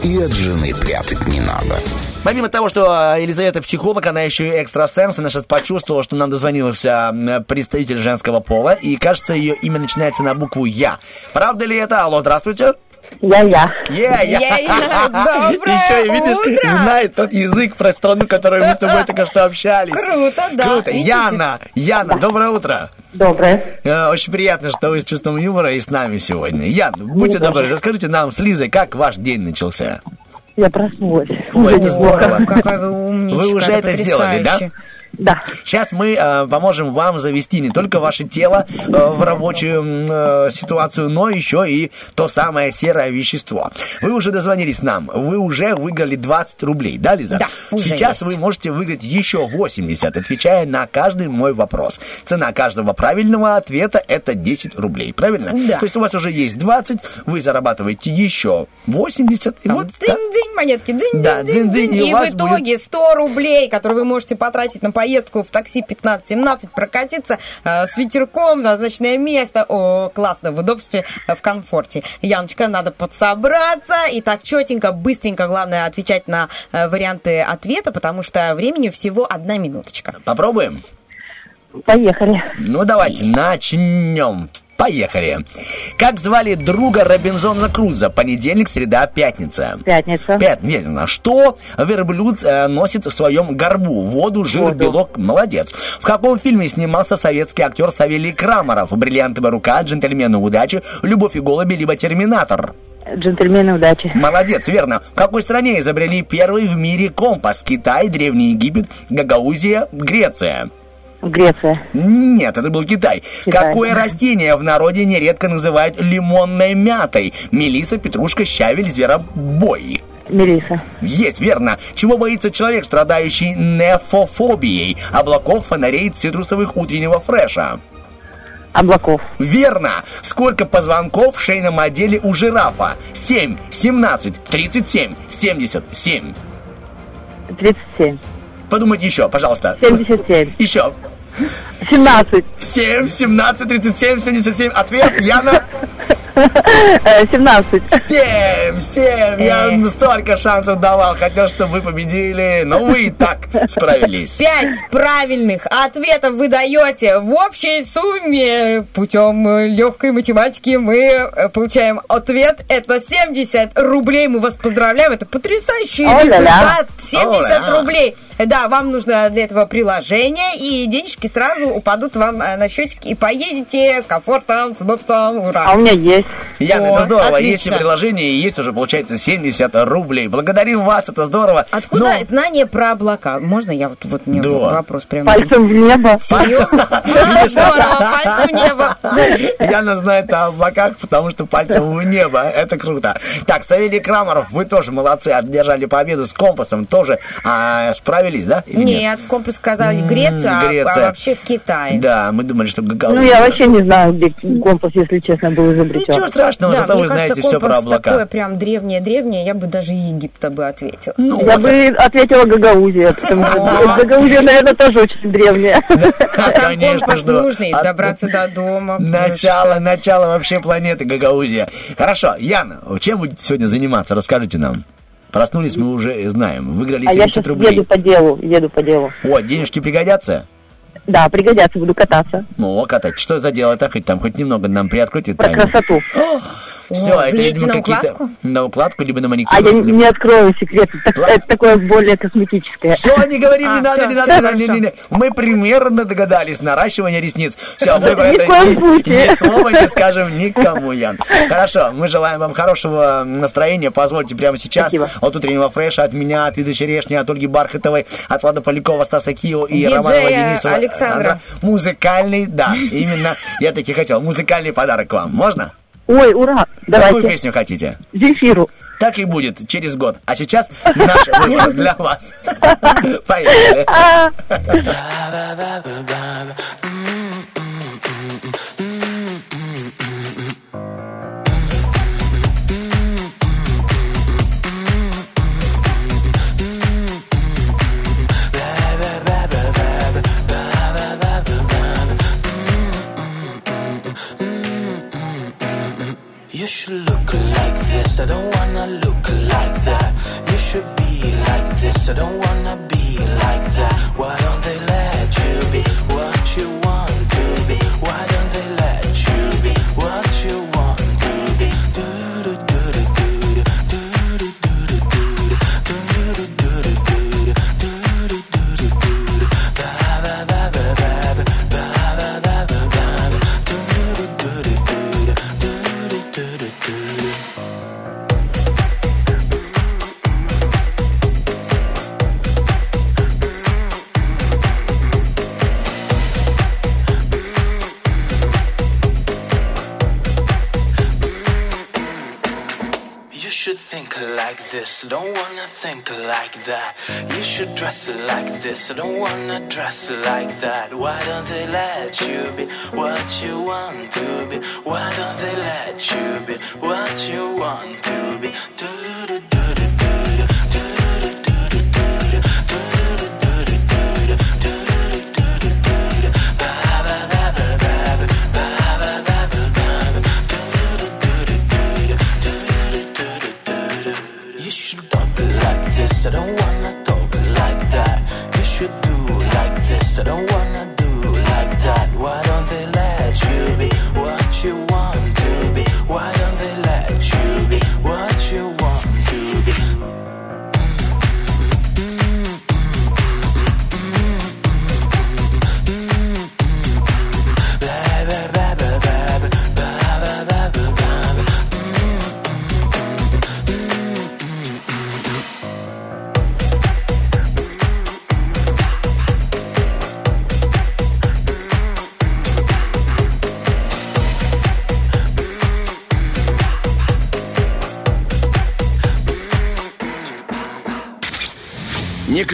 И от жены прятать не надо.
Помимо того, что а, Елизавета психолог, она еще и экстрасенс, она сейчас почувствовала, что нам дозвонился представитель женского пола, и кажется, ее имя начинается на букву Я. Правда ли это? Алло, здравствуйте.
Я-я.
Я, я.
Я-я. Доброе
Еще и видишь,
утро.
знает тот язык про страну, которой мы с тобой только что общались.
Круто, да.
Круто.
Видите?
Яна, Яна, доброе утро.
Доброе.
Э, Очень приятно, что вы с чувством юмора и с нами сегодня. Ян, будьте
Да.
добры, расскажите нам с Лизой, как ваш день начался.
Я проснулась.
Ой, это здорово.
Какая вы умничка,
Вы уже это сделали, да?
Да.
Сейчас мы э, поможем вам завести не только ваше тело э, в рабочую э, ситуацию, но еще и то самое серое вещество. Вы уже дозвонились нам, вы уже выиграли 20 рублей, да, Лиза?
Да,
Сейчас
есть.
вы можете выиграть еще 80, отвечая на каждый мой вопрос. Цена каждого правильного ответа это 10 рублей, правильно?
Да.
То есть у вас уже есть 20, вы зарабатываете еще 80. И вот так.
Дынь-дынь, монетки, дынь-дынь,
Да, дынь-дынь, и у
И
вас
в итоге 100 рублей, которые вы можете потратить на поездку в такси 15-17, прокатиться э, с ветерком, назначенное место. О, классно, в удобстве, э, в комфорте. Яночка, надо подсобраться и так четенько, быстренько, главное, отвечать на э, варианты ответа, потому что времени всего одна минуточка.
Попробуем?
Поехали.
Ну, давайте начнем. Поехали. Как звали друга Робинзона Круза? Понедельник, среда, пятница.
Пятница.
Пятница. Что верблюд э, носит в своем горбу? Воду, жир,
Воду.
белок. Молодец. В каком фильме снимался советский актер Савелий Крамаров? «Бриллиантовая рука», «Джентльмены удачи», «Любовь и голуби», либо «Терминатор»?
Джентльмены удачи.
Молодец, верно. В какой стране изобрели первый в мире компас? Китай, Древний Египет, Гагаузия, Греция?
Греция.
Нет, это был Китай.
Китай.
Какое растение в народе нередко называют лимонной мятой? Мелиса, петрушка, щавель, зверобой.
Мелиса.
Есть, верно. Чего боится человек, страдающий нефофобией? Облаков, фонарей, цитрусовых утреннего фреша.
Облаков.
Верно. Сколько позвонков в шейном отделе у жирафа? 7, 17, 37, 77.
37.
Подумайте еще, пожалуйста.
77.
Еще.
17.
7, 17, 37, 77. Ответ, Яна?
Э, 17.
7, 7. Я столько шансов давал. Хотел, чтобы вы победили. Но вы и так справились.
Пять правильных ответов вы даете. В общей сумме путем легкой математики мы э, получаем ответ. Это 70 рублей. Мы вас поздравляем. Это потрясающий результат. 70
О-ля.
рублей. Да, вам нужно для этого приложение, и денежки сразу упадут вам э, на счетик, и поедете с комфортом, с удобством. Ура!
А у меня есть.
Яна,
О,
это здорово.
отлично.
Есть и приложение, и есть уже, получается, 70 рублей. Благодарим вас, это здорово.
Откуда
Но-
знание про облака? Можно я вот, вот мне
Да.
вопрос прямо?
Пальцем в небо.
Серьезно? Здорово, пальцем в небо.
Яна знает о облаках, потому что пальцем в небо. Это круто. Так, Савелий Крамаров, вы тоже молодцы, одержали победу с компасом. Тоже а, справились, да? или
Нет, в компас сказали Греция, а-
Греция.
а вообще в Китае.
Да, мы думали, что Гагаузия.
Ну, я вообще не знаю, где компас, если честно, был изобретен.
Ничего страшного,
Да,
зато
мне
вы
кажется,
знаете все про облака.
такое прям древнее-древнее, я бы даже Египта бы ответила.
Ну,
Я бы ответила Гагаузия, потому что Гагаузия, наверное, тоже очень древняя.
А там
Конечно, что-
нужный, добраться до дома.
Начало, начало вообще планеты Гагаузия. Хорошо, Яна, чем будете сегодня заниматься? Расскажите нам. Проснулись мы уже знаем. Выиграли
А я
70
сейчас
рублей.
еду по делу, еду по делу.
О, денежки пригодятся?
Да, пригодятся, буду кататься.
Ну, катать. Что за дело так? Хоть там хоть немного нам приоткройте
Про
тайну.
красоту.
Все, это,
влияете
видимо,
на
какие-то...
укладку?
На укладку, либо на маникюр.
А я
либо-
не открою секрет. Это, это такое более косметическое.
Все, не говорим, не
А,
надо,
всё,
не надо, не, не, не. Мы примерно догадались. Наращивание ресниц. Все, мы про это ни, слова не скажем никому, Ян. Хорошо, мы желаем вам хорошего настроения. Позвольте прямо сейчас
Спасибо.
от утреннего фреша, от меня, от Виды Черешни, от Ольги Бархатовой, от Влада Полякова, Стаса Кио и
Диджея
Романа Денисова.
Александра.
Музыкальный, да, именно, я таки хотел, музыкальный подарок вам. Можно?
Ой, ура!
Какую
Давайте.
песню хотите?
Зефиру.
Так и будет через год. А сейчас наш выбор для вас. Поехали.
You should look like this, I don't wanna look like that. You should be like this, I don't wanna be like that. Why don't they let you be what you want to be? Why don't they should think like this, don't wanna think like that. You should dress like this, don't wanna dress like that. Why don't they let you be what you want to be? Why don't they let you be what you want to be? Do do do you should talk like this, I don't wanna talk like that. You should do like this, I don't wanna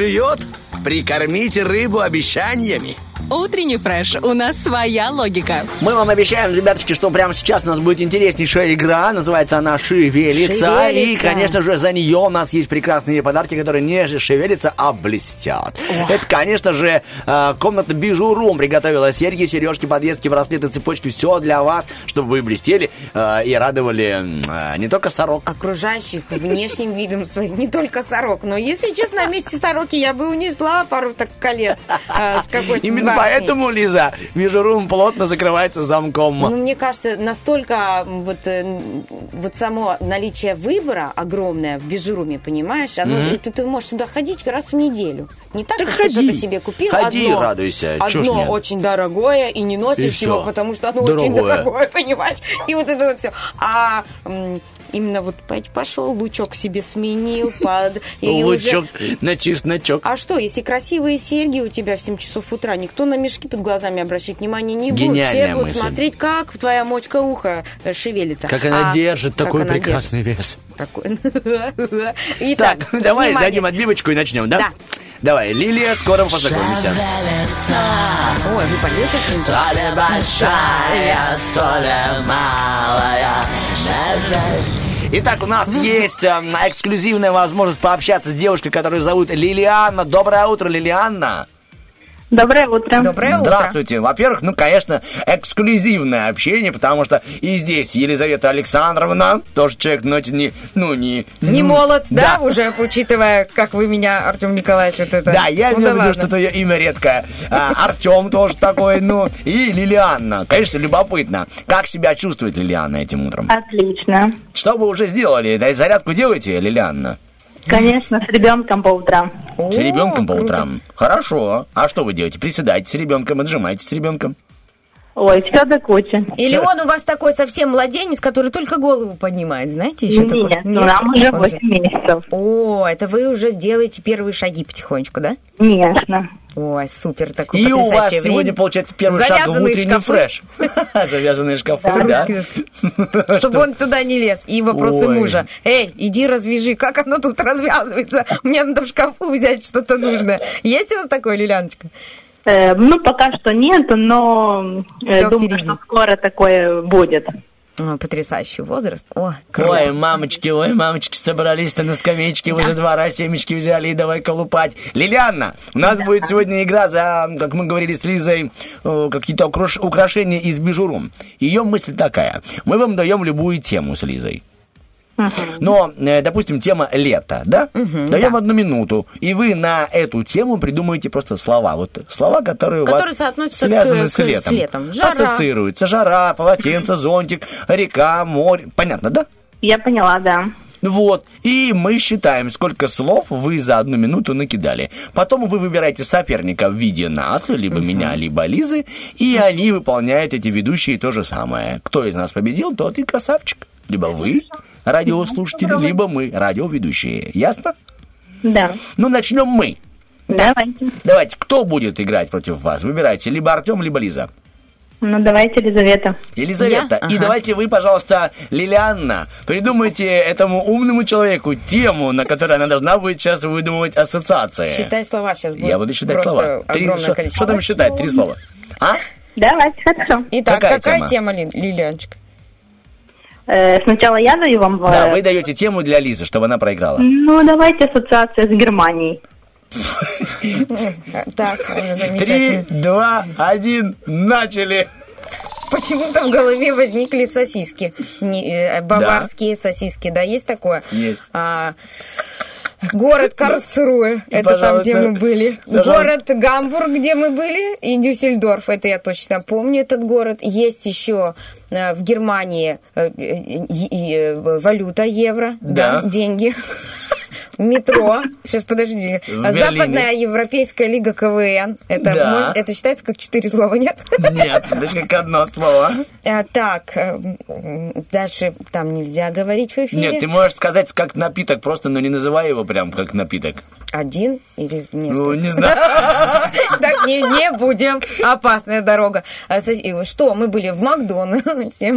клюет? Прикормите рыбу обещаниями.
Утренний фреш. У нас своя логика.
Мы вам обещаем, ребяточки, что прямо сейчас у нас будет интереснейшая игра. Называется она «Шевелится». И,
Шевелится.
конечно же, за нее у нас есть прекрасные подарки, которые не же шевелятся, а блестят. Это, конечно же, э, комната бижурум приготовила серьги, сережки, подвески, браслеты, цепочки. Все для вас, чтобы вы блестели э, и радовали э, не только сорок.
окружающих внешним видом своим, не только сорок. Но, если честно, на месте сороки я бы унесла пару так колец э, с какой-то
Именно
барышней.
Поэтому, Лиза, бижурум плотно закрывается замком.
Ну, мне кажется, настолько вот, э, вот само наличие выбора огромное в бижуруме, понимаешь, оно,
Мгм.
ты, ты можешь сюда ходить раз в неделю. Не так,
Так
как
ходи.
ты что-то себе купил.
Ходи,
одно,
радуйся,
Одно
нет?
очень дорогое, и не
И
носишь
всё.
его, потому что оно очень
Дорогое.
дорогое, понимаешь? И вот это вот все. А именно вот пошел, лучок себе сменил, под... и уже-
Лучок на чесночок.
а что, если красивые серьги у тебя в 7 часов утра, никто на мешки под глазами обращать внимания не будет. Все будут смотреть, как твоя мочка уха э, шевелится.
Как она
А,
держит такой прекрасный вес.
Итак,
Так, давай
внимание.
дадим отбивочку и начнем, да?
Да.
Давай, Лилия, скоро познакомимся.
Ой, вы поете
То ли большая, то ли малая.
Итак, у нас есть э, эксклюзивная возможность пообщаться с девушкой, которую зовут Лилианна. Доброе утро, Лилианна.
Доброе утро.
Доброе
Здравствуйте. Во-первых, ну, конечно, эксклюзивное общение, потому что и здесь Елизавета Александровна, тоже человек, но это не, ну, не...
Не
ну,
молод, да, уже, учитывая, как вы меня, Артем Николаевич, вот это.
Да, я
Ну,
имею в
да
виду, что твое имя редкое. А, Артем тоже такой, ну, и Лилианна. Конечно, любопытно. Как себя чувствует Лилианна этим утром?
Отлично.
Что вы уже сделали? Да, зарядку делаете, Лилианна?
Конечно, с ребенком по утрам.
С ребенком по утрам. Хорошо. А что вы делаете? Приседаете с ребенком, отжимаетесь с ребенком?
Ой, все до кучи.
Или он у вас такой совсем младенец, который только голову поднимает, знаете, еще
Нет,
такой?
ну, нам уже
Он
8 месяцев.
О, это вы уже делаете первые шаги потихонечку, да?
Конечно.
Ой, супер, такое
И у вас
время.
сегодня получается первый шаг в
Завязанные
утренний
шкафы.
фреш. Завязанные шкафы, да?
Чтобы он туда не лез. И вопросы мужа. Эй, иди развяжи, как оно тут развязывается? Мне надо в шкафу взять что-то нужное. Есть у вас такое, Лиляночка?
Э, ну, пока что нет, но э, думаю, что скоро такое будет.
О, потрясающий возраст. О,
Ой, мамочки, ой, мамочки, собрались-то на скамеечке возле двора, семечки взяли и давай колупать. Лилианна, у нас будет сегодня игра за, как мы говорили с Лизой, э, какие-то украш- украшения из бижуру. Ее мысль такая. Мы вам даем любую тему с Лизой. Но, э, допустим, тема лето, да? Даем одну минуту, и вы на эту тему придумаете просто слова. Вот слова, которые, у
Которые
вас
соотносятся
связаны
к-
с
к- с
летом.
летом. Жара.
Ассоциируются жара, полотенце, зонтик, река, море. Понятно, да?
Я поняла, да.
Вот. И мы считаем, сколько слов вы за одну минуту накидали. Потом вы выбираете соперника в виде нас, либо меня, либо Лизы, и они выполняют эти ведущие то же самое. Кто из нас победил, тот и красавчик. Либо вы, радиослушатели, либо мы, радиоведущие. Ясно?
Да.
Ну, начнем мы.
Давайте.
Давайте, кто будет играть против вас? Выбирайте либо Артем, либо Лиза.
Ну, давайте, Елизавета.
Елизавета,
Я?
и
Ага.
давайте вы, пожалуйста, Лилианна, придумайте этому умному человеку тему, на которой она должна будет сейчас выдумывать ассоциации.
Считай слова сейчас будет.
Я буду считать слова. Три-
огромное
что,
количество.
что там считать? Три слова. А?
Давайте, хорошо.
Итак,
Какая
какая,
тема?
тема, Ли- Лилианочка?
Э, сначала я даю вам... э,
Да, вы даете тему для Лизы, чтобы она проиграла.
Ну, давайте ассоциация с Германией.
Так, уже
Три, два, один, начали.
Почему-то в голове возникли сосиски. Э, баварские сосиски, да, есть такое?
Есть.
Город Карлсруэ,
И,
это там, где мы были. Город Гамбург, где мы были. И Дюссельдорф, это я точно помню, этот город. Есть еще э, в Германии э, э, валюта евро, Да. деньги. Метро. Сейчас, подожди. Западная Европейская лига КВН. Это,
Да.
может, это считается как четыре слова, нет?
Нет, это как одно слово.
А, так, э, дальше там нельзя говорить в эфире.
Нет, ты можешь сказать как напиток просто, но не называй его прям как напиток.
Один или несколько?
Ну, не знаю.
Так, не, не будем. Опасная дорога. А, Что, мы были в Макдональдсе.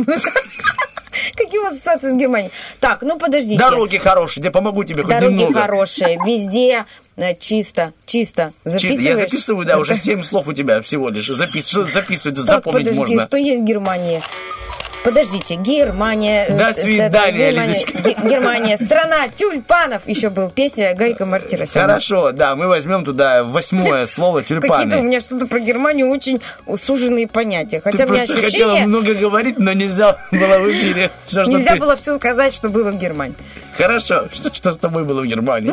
Какие у вас ассоциации с Германией? Так, ну подождите.
Дороги хорошие, я помогу тебе хоть
Дороги
немного.
хорошие, везде э, чисто, чисто.
Чисто,
Записываешь?
Я записываю, да, уже семь слов у тебя всего лишь. Запис, записывать, запомнить
подожди,
можно.
что есть в Германии? Подождите, Германия.
До
э,
свидания,
Германия,
Лидочка.
Ге- Германия, страна тюльпанов. Еще был песня Гарика Мартиросяна.
Хорошо, да, мы возьмем туда восьмое слово
Какие-то у
тюльпаны.
меня что-то про Германию очень суженные понятия.
Ты
Хотя у меня
просто хотела
ощущение,
много говорить, но нельзя было в эфире. Ж
нельзя
ты-
было все сказать, что было в Германии.
Хорошо, что, что с тобой было в Германии?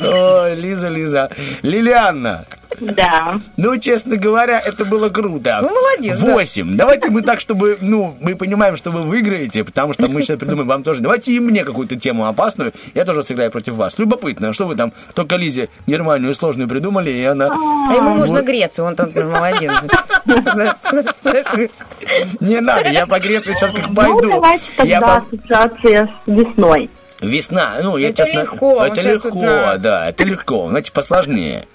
Ой, Лиза, Лиза. Лилианна.
Да.
Ну, честно говоря, это было круто.
Вы молодец, да.
Восемь. Давайте мы так, чтобы, ну, мы понимаем, что вы выиграете, потому что мы сейчас придумаем вам тоже. Давайте и мне какую-то тему опасную. Я тоже сыграю против вас. Любопытно, что вы там только Лизе Германию сложную придумали, и она...
А ему можно
Вот.
Грецию, он там молодец.
Не надо, я по Греции сейчас как
Ну,
пойду.
давайте
Я
тогда ассоциация с весной.
Весна, ну, я
Это
честно...
легко,
Это легко, да, это легко. Значит, посложнее.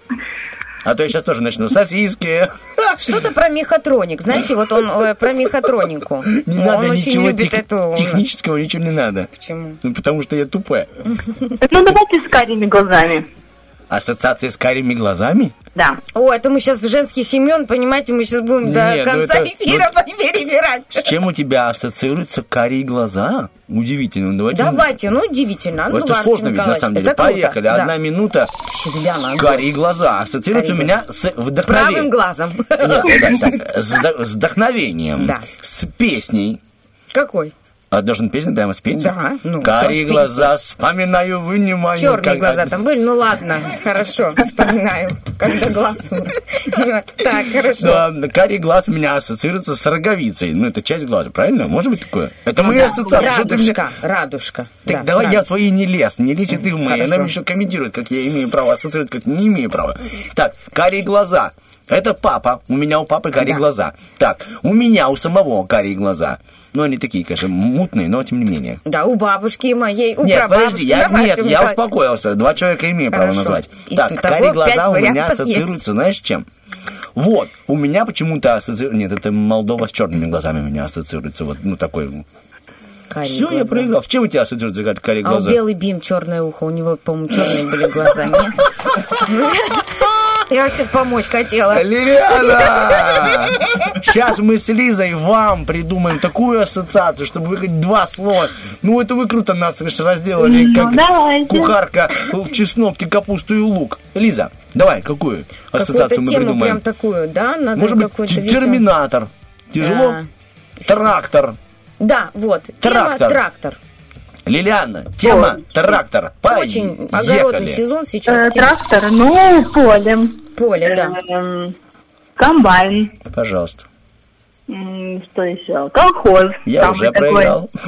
А то я сейчас тоже начну. Сосиски.
Что-то про мехатроник. Знаете, вот он э, про мехатронику.
Не
он
надо
очень
ничего
любит
тех-
эту...
технического, ничего не надо.
Почему?
Ну, потому что я тупая.
Ну, давайте с карими глазами.
Ассоциация с карими глазами?
Да.
О, это мы сейчас женских имен, понимаете, мы сейчас будем до
Нет, ну
конца
это-
эфира
ну-
перебирать.
С чем у тебя ассоциируются карие глаза? Удивительно. Ну, Давайте,
Давайте, ну, удивительно. А Ну,
Это сложно ведь, на самом деле.
это круто,
Поехали.
да.
Одна минута.
Юлиана,
Карие глаза. Ассоциируется у меня с вдохновением.
Правым глазом.
Нет, так, с вдохновением.
Да.
С песней.
Какой?
А должен песню прямо спеть?
Да, ну,
Карие глаза, вспоминаю, вынимаю.
Черные
как-
глаза там были, ну ладно, хорошо, вспоминаю, когда глаз. Так, хорошо.
Да, карий глаз у меня ассоциируется с роговицей. Ну, это часть глаза, правильно? Может быть такое? Это мои ассоциации.
Радужка, радужка.
Так
да,
давай я твои не лез, не лезь ты в мои. Она мне еще комментирует, как я имею право ассоциировать, как не имею права. Так, карие глаза. Это папа. У меня у папы карие глаза. Так, у меня у самого карие глаза. Ну, они такие, конечно, мутные, но тем не менее.
Да, у бабушки моей, у
Нет, подожди, я,
Давай,
нет, я успокоился. Два человека имею право назвать.
И
так, карие глаза у меня ассоциируются, знаешь, с чем? Вот, у меня почему-то ассоциируется... Нет, это Молдова с черными глазами у меня ассоциируется. Вот, ну, такой...
Карие
Все, я
глаза.
проиграл. С чем у тебя ассоциируются карие- карие
А у
глаза?
белый бим черное ухо, у него, по-моему, черные были глаза, нет? Я вообще помочь хотела.
Лилиана! Сейчас мы с Лизой вам придумаем такую ассоциацию, чтобы вы хоть два слова. Ну, это вы круто нас слышь, разделали,
Ну,
как
давайте.
кухарка чеснок, капусту и лук. Лиза, давай, какую ассоциацию
Какую-то
мы
тему
придумаем?
прям такую, да? Надо
Может быть, терминатор. Тяжело? Трактор.
Да, вот.
Трактор.
Тема трактор.
Лилиана, тема трактор.
Очень огородный
Поехали.
сезон сейчас.
Э, Трактор, ну, поле.
Поле, да.
Эм, Комбайн.
Пожалуйста.
Что еще? Колхоз.
Я уже проиграл.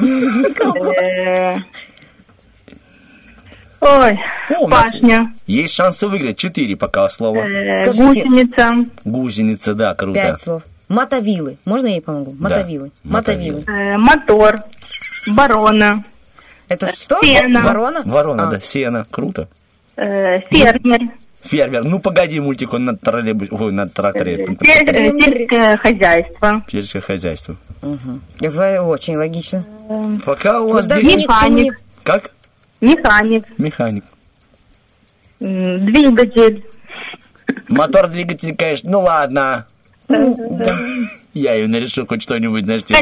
Э, Ой,
О,
пашня.
Есть шансы выиграть. Четыре пока слова.
Э,
Скажите.
Гусеница.
Гусеница, да, круто.
Пять слов. Мотовилы. Можно я ей помогу? Мотовилы.
мотовилы.
Мотовилы.
э, Мотор. Барона.
Это что?
Сено.
Ворона?
Ворона,
А.
да, сено, круто.
э, Фермер.
Фермер, ну погоди, мультик, он на троллейбусе, ой, на тракторе.
Э, Сельское хозяйство.
Сельское хозяйство.
Вы очень логично.
Пока у вас
даже
Механик.
Как?
Механик.
Механик.
Двигатель.
Мотор, двигатель, конечно, ну ладно. Я ее нарешу хоть что-нибудь, знаешь, типа-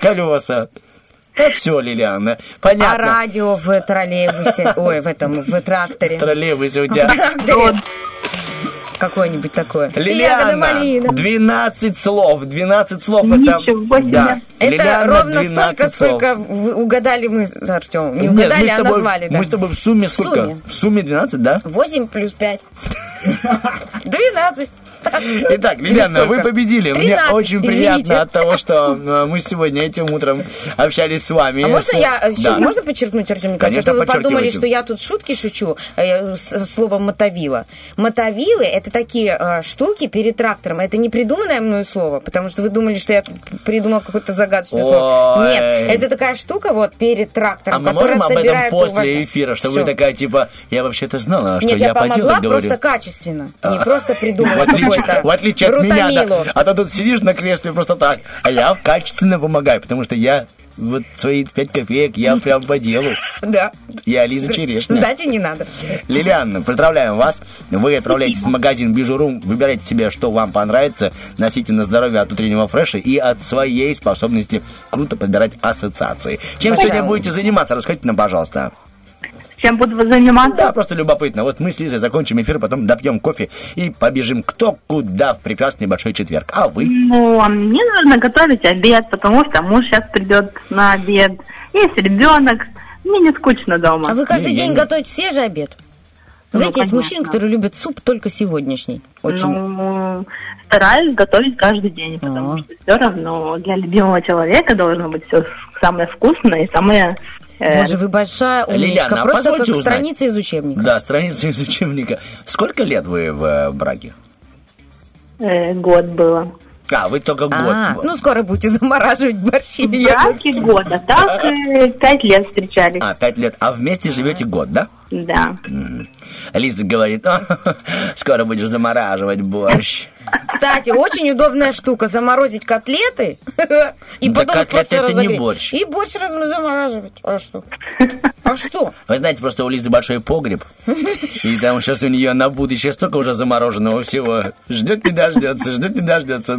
Колеса.
Все, Лилиана,
А
понятно.
радио в троллейбусе, ой, в этом, в тракторе.
Троллейбусе у
В
тебя.
тракторе. Какое-нибудь такое.
Лилиана,
малина.
12 слов, 12 слов
Ничего
это... Да,
Это
Лилиана,
ровно
12
столько,
слов.
сколько вы- угадали мы с Артемом. Не
Нет,
угадали,
мы с
а
тобой,
назвали. да.
Мы с тобой в сумме сколько?
сумме.
В сумме 12, да?
8 плюс 5. 12.
Итак, Лилиана, вы победили. Мне
13,
очень
извините.
приятно от того, что э, мы сегодня этим утром общались с вами.
А можно я э,
Да.
можно подчеркнуть, Артем Николаевич,
Конечно,
а то вы подумали, что я тут шутки шучу э, с словом мотовила. Мотовилы это такие э, штуки перед трактором. Это не придуманное мною слово, потому что вы думали, что я придумал какое-то загадочное слово.
Ой.
Нет, это такая штука вот перед трактором,
А мы можем об этом после эфира, что
Всё.
вы такая, типа, я вообще-то знала, что
Нет,
я,
я,
по делу
помогла
говорю.
просто качественно. Не просто придумала
в отличие от меня, да. а то тут сидишь на кресле просто так, а я качественно помогаю, потому что я вот свои пять копеек, я прям по делу.
Да.
Я Лиза Черешня.
Сдачи не надо.
Лилианна, поздравляем вас. Вы отправляетесь в магазин Бижурум, выбирайте себе, что вам понравится, носите на здоровье от утреннего фреша и от своей способности круто подбирать ассоциации. Чем
Пожалуйста.
сегодня будете заниматься? Расскажите нам, пожалуйста.
Чем буду заниматься?
Да, просто любопытно. Вот мы с Лизой закончим эфир, потом допьем кофе и побежим кто куда в прекрасный большой четверг. А вы?
Ну, а мне нужно готовить обед, потому что муж сейчас придет на обед. Есть ребенок. Мне не скучно дома.
А вы каждый
Не,
день
не-
готовите свежий обед?
Ну,
Знаете, есть
понятно.
мужчины, которые любят суп только сегодняшний. Очень.
Ну, стараюсь готовить каждый день, потому что все равно для любимого человека должно быть все самое вкусное и самое... э,
Боже, вы большая умничка.
Лилиана, а
Просто как
узнать?
страница из учебника.
Да, страница из учебника. Сколько лет вы в э, браке?
э, год было.
А, вы только год.
А, ну скоро будете замораживать борщи.
В браке год, а так пять лет встречались.
А, пять лет. А вместе живете год, да?
Да.
Лиза говорит, «А, скоро будешь замораживать борщ.
Кстати, очень удобная штука. Заморозить котлеты и
Да
потом
котлеты это не
разогреть.
борщ.
И борщ раз- замораживать. А что? А что?
Вы знаете, просто у Лизы большой погреб. И там сейчас у нее на будущее столько уже замороженного всего. Ждет не дождется, ждет не дождется.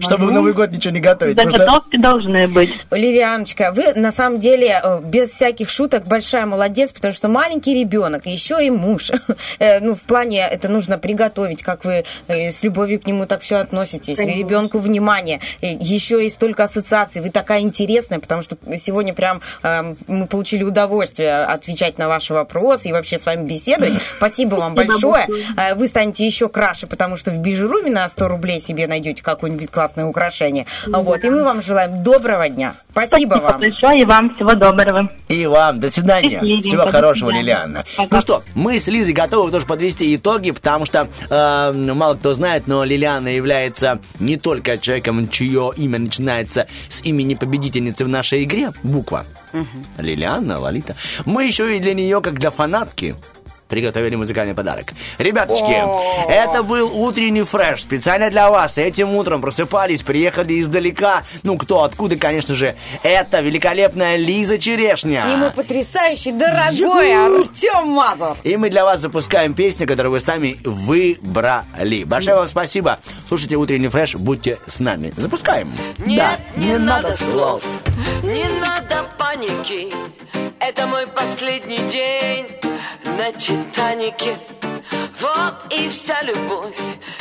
Чтобы в Новый год ничего не готовить.
Заготовки должны быть.
Лилианочка, вы на самом деле э, без всяких шуток большая молодец, потому что маленький ребенок, еще и муж. Э, Ну, в плане это нужно приготовить, как вы э, с любовью к нему так все относитесь,
Конечно.
ребенку внимание, еще и столько ассоциаций. Вы такая интересная, потому что сегодня прям э, мы получили удовольствие отвечать на ваши вопросы и вообще с вами беседовать. Спасибо вам
Спасибо
большое. Э, Вы станете еще краше, потому что в бижуруме на 100 рублей себе найдете какое-нибудь классное украшение. Вот, и мы вам желаем доброго дня. Спасибо вам.
большое и вам всего доброго.
И вам. До свидания. Всего хорошего. Лилиана. Ну что, мы с Лизой готовы тоже подвести итоги, потому что э, мало кто знает, но Лилиана является не только человеком, чье имя начинается с имени победительницы в нашей игре, буква. Лилиана, Лолита. Мы еще и для нее, как для фанатки, приготовили музыкальный подарок. Ребяточки, это был утренний фреш специально для вас. Этим утром просыпались, приехали издалека. Ну, кто, откуда, конечно же. Это великолепная Лиза Черешня.
И мой потрясающий, дорогой Артем Мазур.
И мы для вас запускаем песню, которую вы сами выбрали. Большое вам спасибо. Слушайте утренний фреш, будьте с нами. Запускаем.
Нет, не надо слов, не надо паники. Это мой последний день на Титанике. Вот и вся любовь.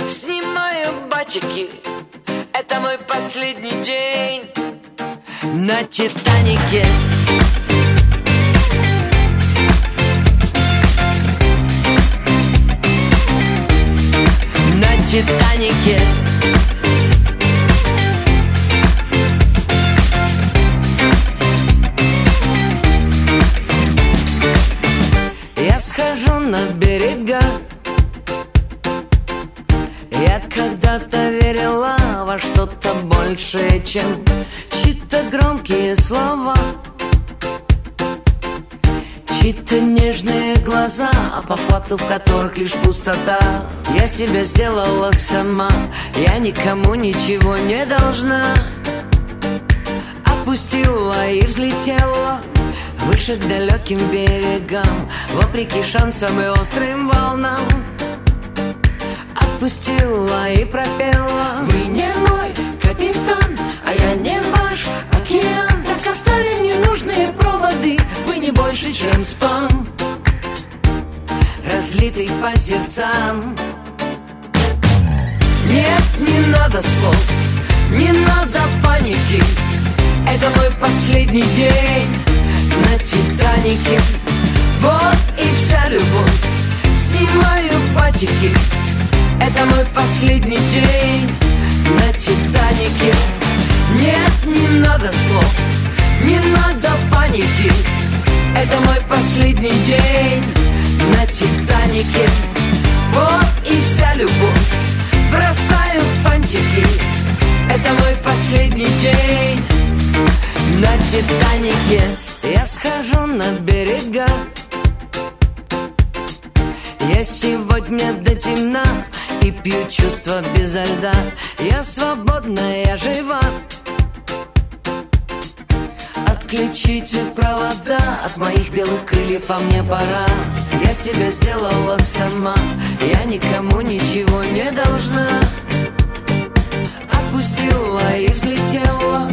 Снимаю батики. Это мой последний день на Титанике. На Титанике. А по факту в которых лишь пустота. Я себя сделала сама, я никому ничего не должна. Опустила и взлетела Выше к далеким берегам Вопреки шансам и острым волнам. Отпустила и пропела. Вы не мой капитан, а я не ваш океан. Так оставим ненужные проводы. Вы не больше, чем спам Разлитый по сердцам Нет, не надо слов, не надо паники. Это мой последний день на Титанике Вот и вся любовь Снимаю батики Это мой последний день на Титанике Нет, не надо слов Не надо паники. Это мой последний день на Титанике Вот и вся любовь. Бросаю фантики. Это мой последний день на Титанике Я схожу на берега. Я сегодня до темна И пью чувства безо льда. Я свободна, я жива Отключите провода От моих белых крыльев, а мне пора. Я себя сделала сама. Я никому ничего не должна. Отпустила и взлетела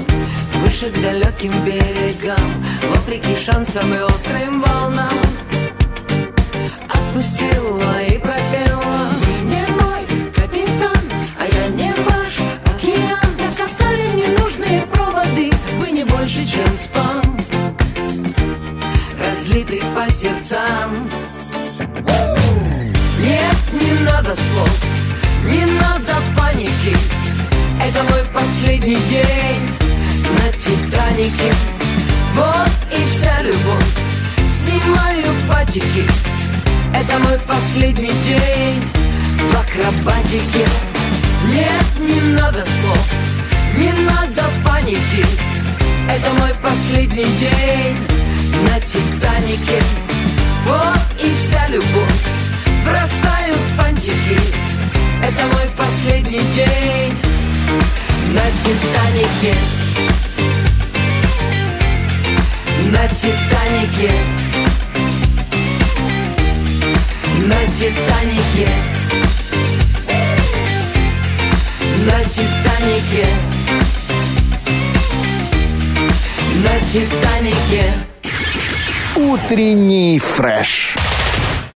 Выше к далеким берегам Вопреки шансам и острым волнам. Отпустила и пропела больше, чем спам Разлитый по сердцам. Нет, не надо слов, не надо паники. Это мой последний день на Титанике Вот и вся любовь Снимаю батики Это мой последний день в акробатике. Нет, не надо слов, не надо паники Это мой последний день на Титанике Вот и вся любовь. Бросаю фантики. Это мой последний день на Титанике На Титанике На Титанике На Титанике На Титанике
Утренний фреш.